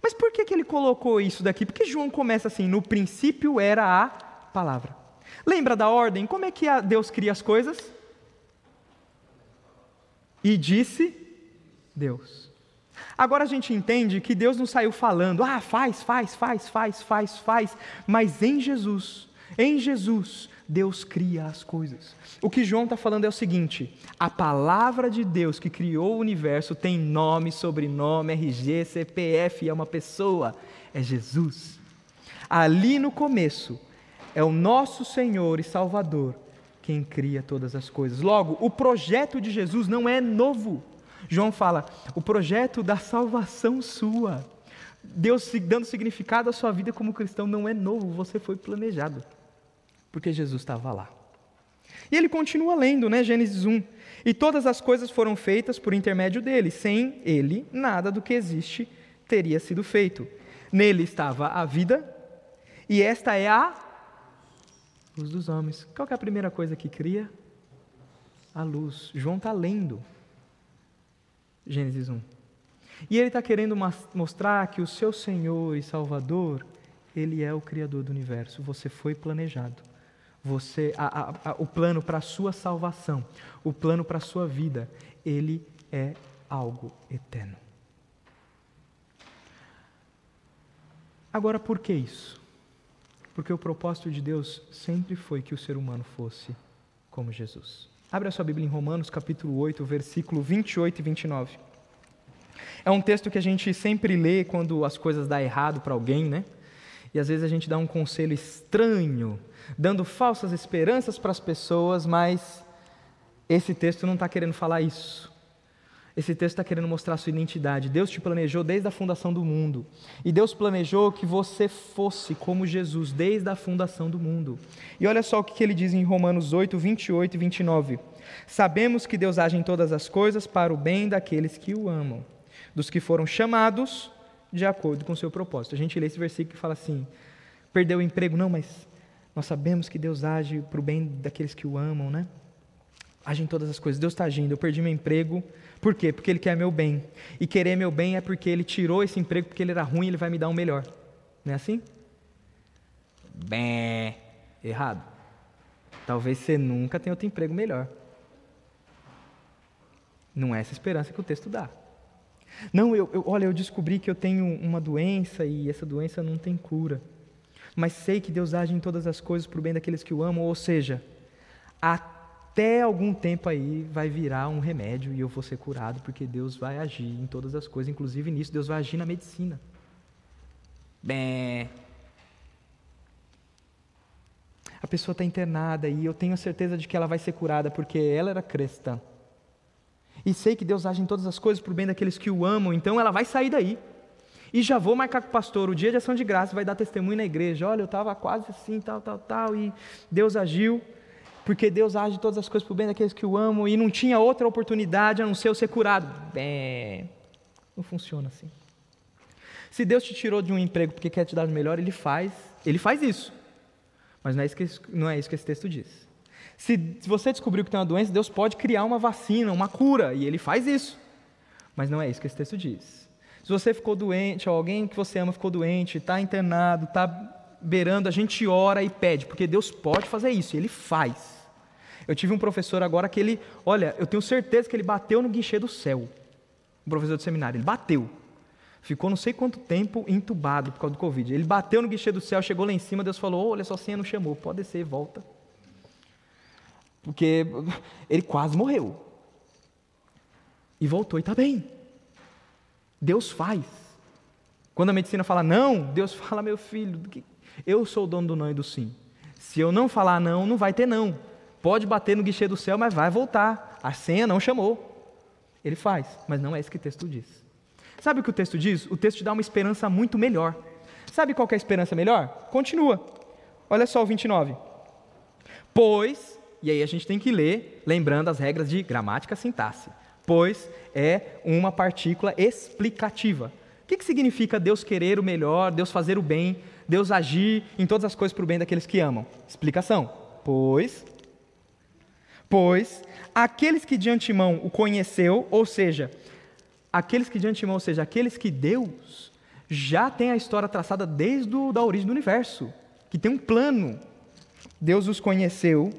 Mas por que, que ele colocou isso daqui? Porque João começa assim: no princípio era a palavra. Lembra da ordem? Como é que Deus cria as coisas? E disse Deus. Agora a gente entende que Deus não saiu falando, ah, faz, faz, faz, faz, faz, faz, mas em Jesus, em Jesus, Deus cria as coisas. O que João está falando é o seguinte: a palavra de Deus que criou o universo tem nome, sobrenome, RG, CPF, é uma pessoa, é Jesus. Ali no começo, é o nosso Senhor e Salvador quem cria todas as coisas. Logo, o projeto de Jesus não é novo. João fala, o projeto da salvação sua. Deus dando significado à sua vida como cristão não é novo, você foi planejado. Porque Jesus estava lá. E ele continua lendo, né? Gênesis 1. E todas as coisas foram feitas por intermédio dele. Sem ele, nada do que existe teria sido feito. Nele estava a vida, e esta é a luz dos homens. Qual é a primeira coisa que cria? A luz. João está lendo Gênesis 1. E ele está querendo mostrar que o seu Senhor e Salvador, ele é o Criador do universo. Você foi planejado. Você, a, a, a, o plano para a sua salvação, o plano para a sua vida, ele é algo eterno. Agora, por que isso? Porque o propósito de Deus sempre foi que o ser humano fosse como Jesus. Abre a sua Bíblia em Romanos, capítulo 8, versículo 28 e 29. É um texto que a gente sempre lê quando as coisas dão errado para alguém, né? E às vezes a gente dá um conselho estranho, dando falsas esperanças para as pessoas, mas esse texto não está querendo falar isso. Esse texto está querendo mostrar a sua identidade. Deus te planejou desde a fundação do mundo. E Deus planejou que você fosse como Jesus desde a fundação do mundo. E olha só o que ele diz em Romanos 8, 28 e 29. Sabemos que Deus age em todas as coisas para o bem daqueles que o amam, dos que foram chamados de acordo com o seu propósito. A gente lê esse versículo e fala assim: perdeu o emprego? Não, mas nós sabemos que Deus age para o bem daqueles que o amam, né? Age em todas as coisas. Deus está agindo. Eu perdi meu emprego, por quê? Porque Ele quer meu bem. E querer meu bem é porque Ele tirou esse emprego porque ele era ruim e Ele vai me dar um melhor. Não é assim? Bem, errado. Talvez você nunca tenha outro emprego melhor. Não é essa esperança que o texto dá. Não, eu, eu, olha, eu descobri que eu tenho uma doença e essa doença não tem cura. Mas sei que Deus age em todas as coisas para o bem daqueles que o amam, ou seja, até algum tempo aí vai virar um remédio e eu vou ser curado, porque Deus vai agir em todas as coisas, inclusive nisso, Deus vai agir na medicina. Bem. A pessoa está internada e eu tenho a certeza de que ela vai ser curada porque ela era cristã. E sei que Deus age em todas as coisas para o bem daqueles que o amam, então ela vai sair daí. E já vou marcar com o pastor o dia de ação de graça, vai dar testemunho na igreja. Olha, eu estava quase assim, tal, tal, tal, e Deus agiu porque Deus age todas as coisas para o bem daqueles que o amam e não tinha outra oportunidade a não ser eu ser curado. Bem, não funciona assim. Se Deus te tirou de um emprego porque quer te dar o melhor, Ele faz, Ele faz isso. Mas não é isso que, não é isso que esse texto diz. Se, você descobriu que tem uma doença, Deus pode criar uma vacina, uma cura, e Ele faz isso. Mas não é isso que esse texto diz. Se você ficou doente, ou alguém que você ama ficou doente, está internado, está beirando, a gente ora e pede, porque Deus pode fazer isso, e Ele faz. Eu tive um professor agora que ele, olha, eu tenho certeza que ele bateu no guichê do céu. Um professor de seminário, ele bateu. Ficou não sei quanto tempo entubado por causa do Covid. Ele bateu no guichê do céu, chegou lá em cima, Deus falou: olha, só senha não chamou, pode descer, volta. Porque ele quase morreu. E voltou e está bem. Deus faz. Quando a medicina fala não, Deus fala, meu filho, eu sou o dono do não e do sim. Se eu não falar não, não vai ter não. Pode bater no guichê do céu, mas vai voltar. A senha não chamou. Ele faz, mas não é isso que o texto diz. Sabe o que o texto diz? O texto te dá uma esperança muito melhor. Sabe qual é a esperança melhor? Continua. Olha só o 29. Pois, e aí a gente tem que ler, lembrando as regras de gramática sintaxe. Pois é uma partícula explicativa. O que, que significa Deus querer o melhor, Deus fazer o bem, Deus agir em todas as coisas para o bem daqueles que amam? Explicação. Pois Pois aqueles que de antemão o conheceu, ou seja, aqueles que de antemão, ou seja, aqueles que Deus já tem a história traçada desde a da origem do universo, que tem um plano. Deus os conheceu,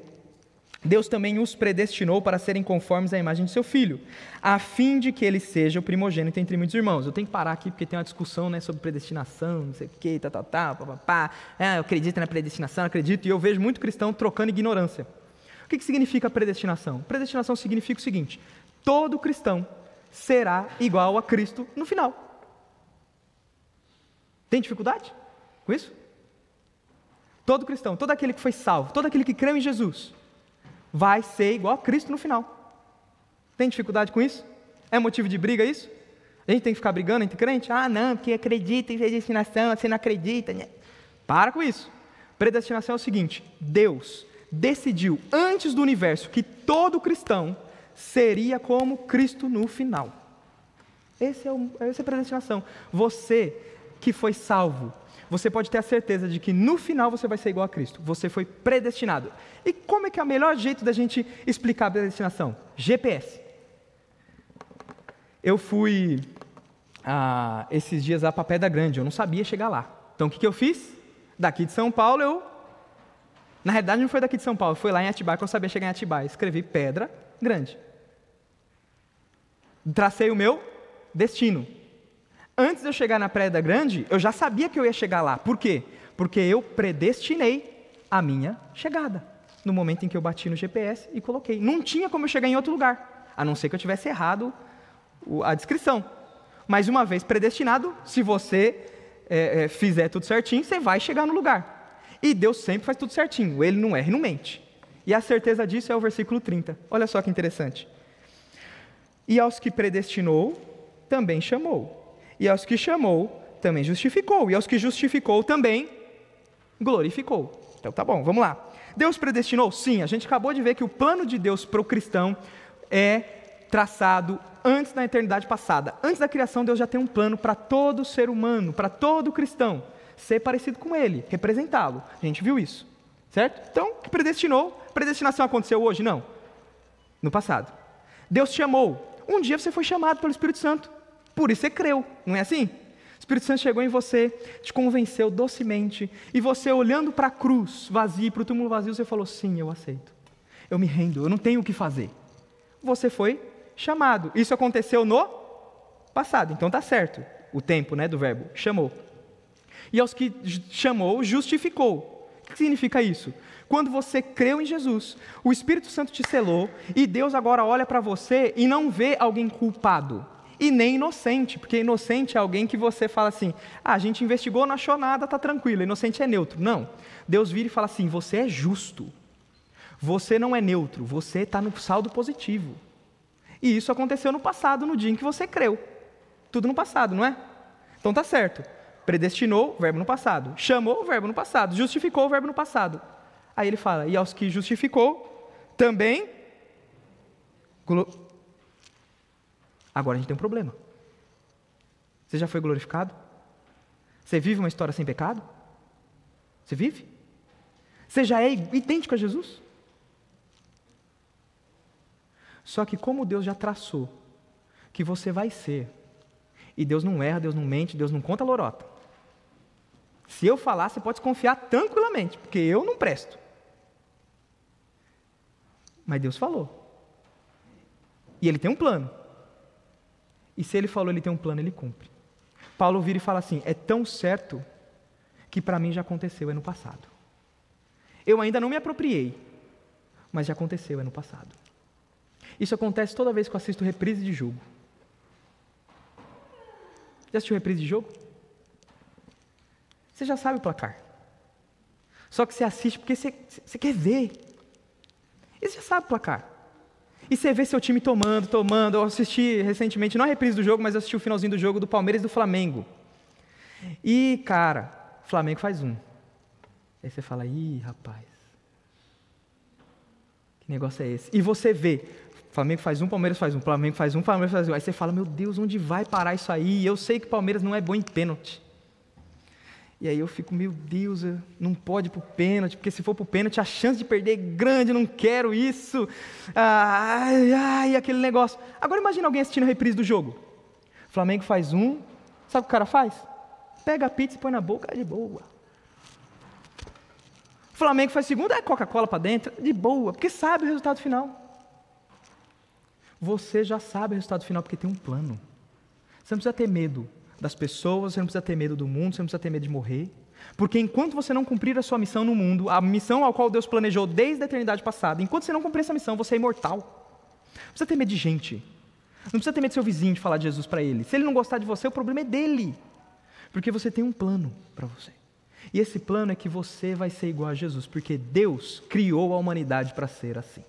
Deus também os predestinou para serem conformes à imagem de seu filho, a fim de que ele seja o primogênito entre muitos irmãos. Eu tenho que parar aqui porque tem uma discussão né, sobre predestinação, não sei o que, tá, tá, tá, pá, pá, pá. É, eu acredito na predestinação, acredito, e eu vejo muito cristão trocando ignorância que, que significa predestinação? Predestinação significa o seguinte: todo cristão será igual a Cristo no final. Tem dificuldade com isso? Todo cristão, todo aquele que foi salvo, todo aquele que creu em Jesus, vai ser igual a Cristo no final. Tem dificuldade com isso? É motivo de briga isso? A gente tem que ficar brigando entre crente? Ah, não, porque acredita em predestinação, você não acredita. Né? Para com isso. Predestinação é o seguinte: Deus decidiu antes do universo que todo cristão seria como Cristo no final. Esse é o, essa é a predestinação. Você que foi salvo, você pode ter a certeza de que no final você vai ser igual a Cristo. Você foi predestinado. E como é que é o melhor jeito da gente explicar a predestinação? GPS. Eu fui ah, esses dias para Pedra Grande, eu não sabia chegar lá. Então o que, que eu fiz? Daqui de São Paulo eu. Na realidade não foi daqui de São Paulo, foi lá em Atibaia que eu sabia chegar em Atibaia. Escrevi Pedra Grande. Tracei o meu destino. Antes de eu chegar na Pedra Grande, eu já sabia que eu ia chegar lá. Por quê? Porque eu predestinei a minha chegada. No momento em que eu bati no GPS e coloquei. Não tinha como eu chegar em outro lugar, a não ser que eu tivesse errado a descrição. Mas uma vez predestinado, se você é, é, fizer tudo certinho, você vai chegar no lugar. E Deus sempre faz tudo certinho, Ele não erra e não mente. E a certeza disso é o versículo 30. Olha só que interessante. E aos que predestinou, também chamou. E aos que chamou, também justificou. E aos que justificou, também glorificou. Então tá bom, vamos lá. Deus predestinou? Sim, a gente acabou de ver que o plano de Deus para o cristão é traçado antes da eternidade passada. Antes da criação, Deus já tem um plano para todo ser humano, para todo cristão, ser parecido com Ele, representá-lo. A gente viu isso, certo? Então, que predestinou? Predestinação aconteceu hoje? Não. No passado. Deus chamou. Um dia você foi chamado pelo Espírito Santo. Por isso você creu, não é assim? O Espírito Santo chegou em você, te convenceu docemente, e você olhando para a cruz vazia, para o túmulo vazio, você falou: Sim, eu aceito. Eu me rendo, eu não tenho o que fazer. Você foi chamado. Isso aconteceu no passado, então está certo. O tempo né, do verbo, chamou. E aos que chamou, justificou. O que significa isso? Quando você creu em Jesus, o Espírito Santo te selou, e Deus agora olha para você e não vê alguém culpado e nem inocente, porque inocente é alguém que você fala assim: ah, a gente investigou, não achou nada, está tranquilo. Inocente é neutro. Não. Deus vira e fala assim: você é justo. Você não é neutro, você está no saldo positivo. E isso aconteceu no passado, no dia em que você creu. Tudo no passado, não é? Então tá certo. Predestinou, verbo no passado. Chamou, verbo no passado. Justificou, verbo no passado. Aí ele fala: e aos que justificou, também Agora a gente tem um problema. Você já foi glorificado? Você vive uma história sem pecado? Você vive? Você já é idêntico a Jesus? Só que como Deus já traçou que você vai ser, e Deus não erra, Deus não mente, Deus não conta lorota. Se eu falar, você pode confiar tranquilamente, porque eu não presto. Mas Deus falou. E Ele tem um plano. E se ele falou ele tem um plano, ele cumpre. Paulo vira e fala assim: é tão certo que para mim já aconteceu é no passado. Eu ainda não me apropriei, mas já aconteceu é no passado. Isso acontece toda vez que eu assisto reprise de jogo. Já assistiu reprise de jogo? Você já sabe o placar. Só que você assiste porque você, você quer ver. E você já sabe o placar. E você vê seu time tomando, tomando. Eu assisti recentemente, não a reprise do jogo, mas assisti o finalzinho do jogo do Palmeiras e do Flamengo. E, cara, Flamengo faz um. Aí você fala, ih, rapaz. Que negócio é esse? E você vê, Flamengo faz um, Palmeiras faz um, Flamengo faz um, Palmeiras faz um. Aí você fala, meu Deus, onde vai parar isso aí? Eu sei que Palmeiras não é bom em pênalti. E aí eu fico, meu Deus, não pode ir para o pênalti, porque se for para o pênalti a chance de perder é grande, não quero isso. Ai, ai, aquele negócio. Agora imagina alguém assistindo a reprise do jogo. Flamengo faz um, sabe o que o cara faz? Pega a pizza e põe na boca, de boa. Flamengo faz segundo, é Coca-Cola para dentro, de boa, porque sabe o resultado final. Você já sabe o resultado final porque tem um plano. Você não precisa ter medo das pessoas, você não precisa ter medo do mundo, você não precisa ter medo de morrer. Porque enquanto você não cumprir a sua missão no mundo, a missão ao qual Deus planejou desde a eternidade passada, enquanto você não cumprir essa missão, você é imortal. Não precisa ter medo de gente. Não precisa ter medo do seu vizinho de falar de Jesus para ele. Se ele não gostar de você, o problema é dele. Porque você tem um plano para você. E esse plano é que você vai ser igual a Jesus, porque Deus criou a humanidade para ser assim.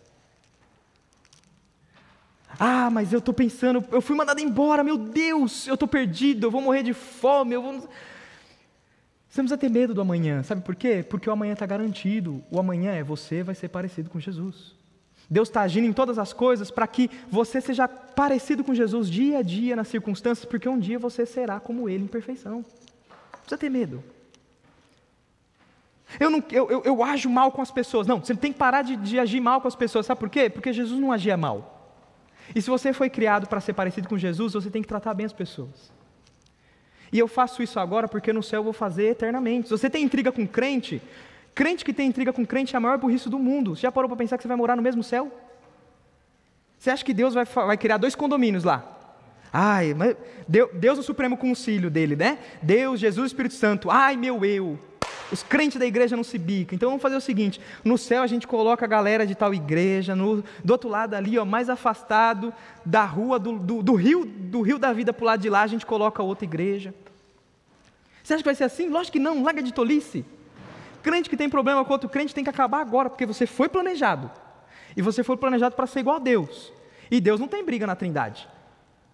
Ah, mas eu estou pensando, eu fui mandado embora, meu Deus, eu estou perdido, eu vou morrer de fome, eu vou. Você não precisa ter medo do amanhã, sabe por quê? Porque o amanhã está garantido. O amanhã é você vai ser parecido com Jesus. Deus está agindo em todas as coisas para que você seja parecido com Jesus dia a dia nas circunstâncias, porque um dia você será como Ele em perfeição. Não precisa ter medo. Eu, não, eu, eu, eu ajo mal com as pessoas. Não, você tem que parar de, de agir mal com as pessoas. Sabe por quê? Porque Jesus não agia mal. E se você foi criado para ser parecido com Jesus, você tem que tratar bem as pessoas. E eu faço isso agora porque no céu eu vou fazer eternamente. Se você tem intriga com crente, crente que tem intriga com crente é a maior burrice do mundo. Você já parou para pensar que você vai morar no mesmo céu? Você acha que Deus vai, vai criar dois condomínios lá? Ai, Deus, Deus o Supremo Concílio dele, né? Deus, Jesus, Espírito Santo. Ai, meu eu. Os crentes da igreja não se bicam. Então vamos fazer o seguinte: no céu a gente coloca a galera de tal igreja, no, do outro lado ali, ó, mais afastado da rua, do, do, do rio, do rio da vida para o lado de lá, a gente coloca outra igreja. Você acha que vai ser assim? Lógico que não, larga de tolice. Crente que tem problema com outro crente tem que acabar agora, porque você foi planejado. E você foi planejado para ser igual a Deus. E Deus não tem briga na trindade.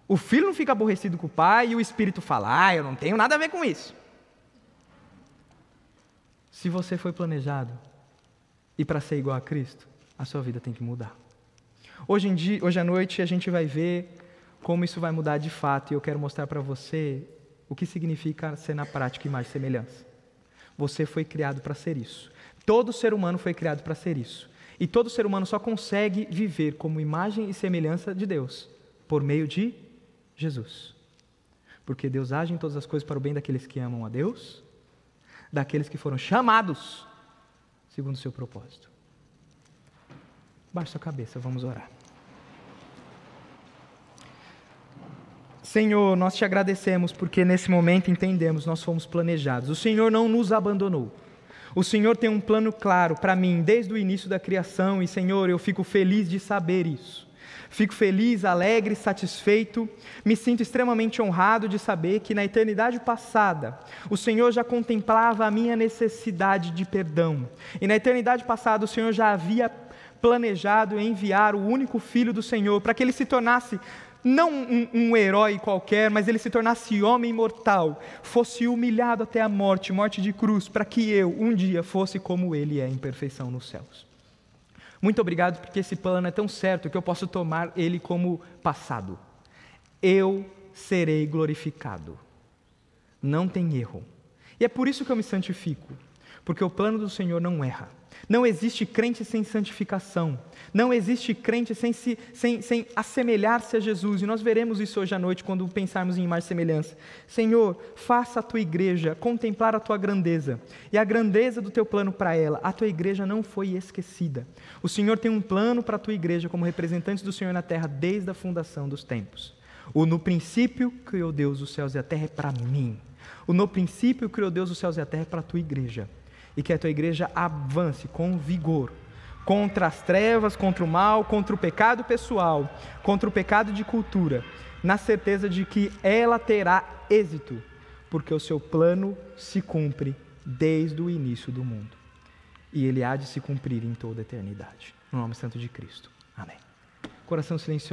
O filho não fica aborrecido com o pai e o espírito fala: Ah, eu não tenho nada a ver com isso. Se você foi planejado e para ser igual a Cristo, a sua vida tem que mudar. Hoje, em dia, hoje à noite a gente vai ver como isso vai mudar de fato e eu quero mostrar para você o que significa ser na prática imagem e semelhança. Você foi criado para ser isso. Todo ser humano foi criado para ser isso. E todo ser humano só consegue viver como imagem e semelhança de Deus por meio de Jesus. Porque Deus age em todas as coisas para o bem daqueles que amam a Deus daqueles que foram chamados segundo o seu propósito. Baixe sua cabeça, vamos orar. Senhor, nós te agradecemos porque nesse momento entendemos, nós fomos planejados. O Senhor não nos abandonou. O Senhor tem um plano claro para mim desde o início da criação e, Senhor, eu fico feliz de saber isso. Fico feliz, alegre, satisfeito, me sinto extremamente honrado de saber que na eternidade passada o Senhor já contemplava a minha necessidade de perdão. E na eternidade passada o Senhor já havia planejado enviar o único filho do Senhor para que ele se tornasse não um, um, herói qualquer, mas ele se tornasse homem mortal, fosse humilhado até a morte, morte de cruz, para que eu um dia fosse como ele é em perfeição nos céus. Muito obrigado, porque esse plano é tão certo que eu posso tomar ele como passado. Eu serei glorificado. Não tem erro. E é por isso que eu me santifico, porque o plano do Senhor não erra. Não existe crente sem santificação. Não existe crente sem, se, sem, sem assemelhar-se a Jesus. E nós veremos isso hoje à noite quando pensarmos em mais semelhança. Senhor, faça a tua igreja contemplar a tua grandeza e a grandeza do teu plano para ela. A tua igreja não foi esquecida. O Senhor tem um plano para a tua igreja como representante do Senhor na terra desde a fundação dos tempos. O no princípio criou Deus os céus e a terra é para mim. O no princípio criou Deus os céus e a terra é para a tua igreja e que a tua igreja avance com vigor contra as trevas, contra o mal, contra o pecado pessoal, contra o pecado de cultura, na certeza de que ela terá êxito, porque o seu plano se cumpre desde o início do mundo. E ele há de se cumprir em toda a eternidade. No nome santo de Cristo. Amém. Coração silencioso.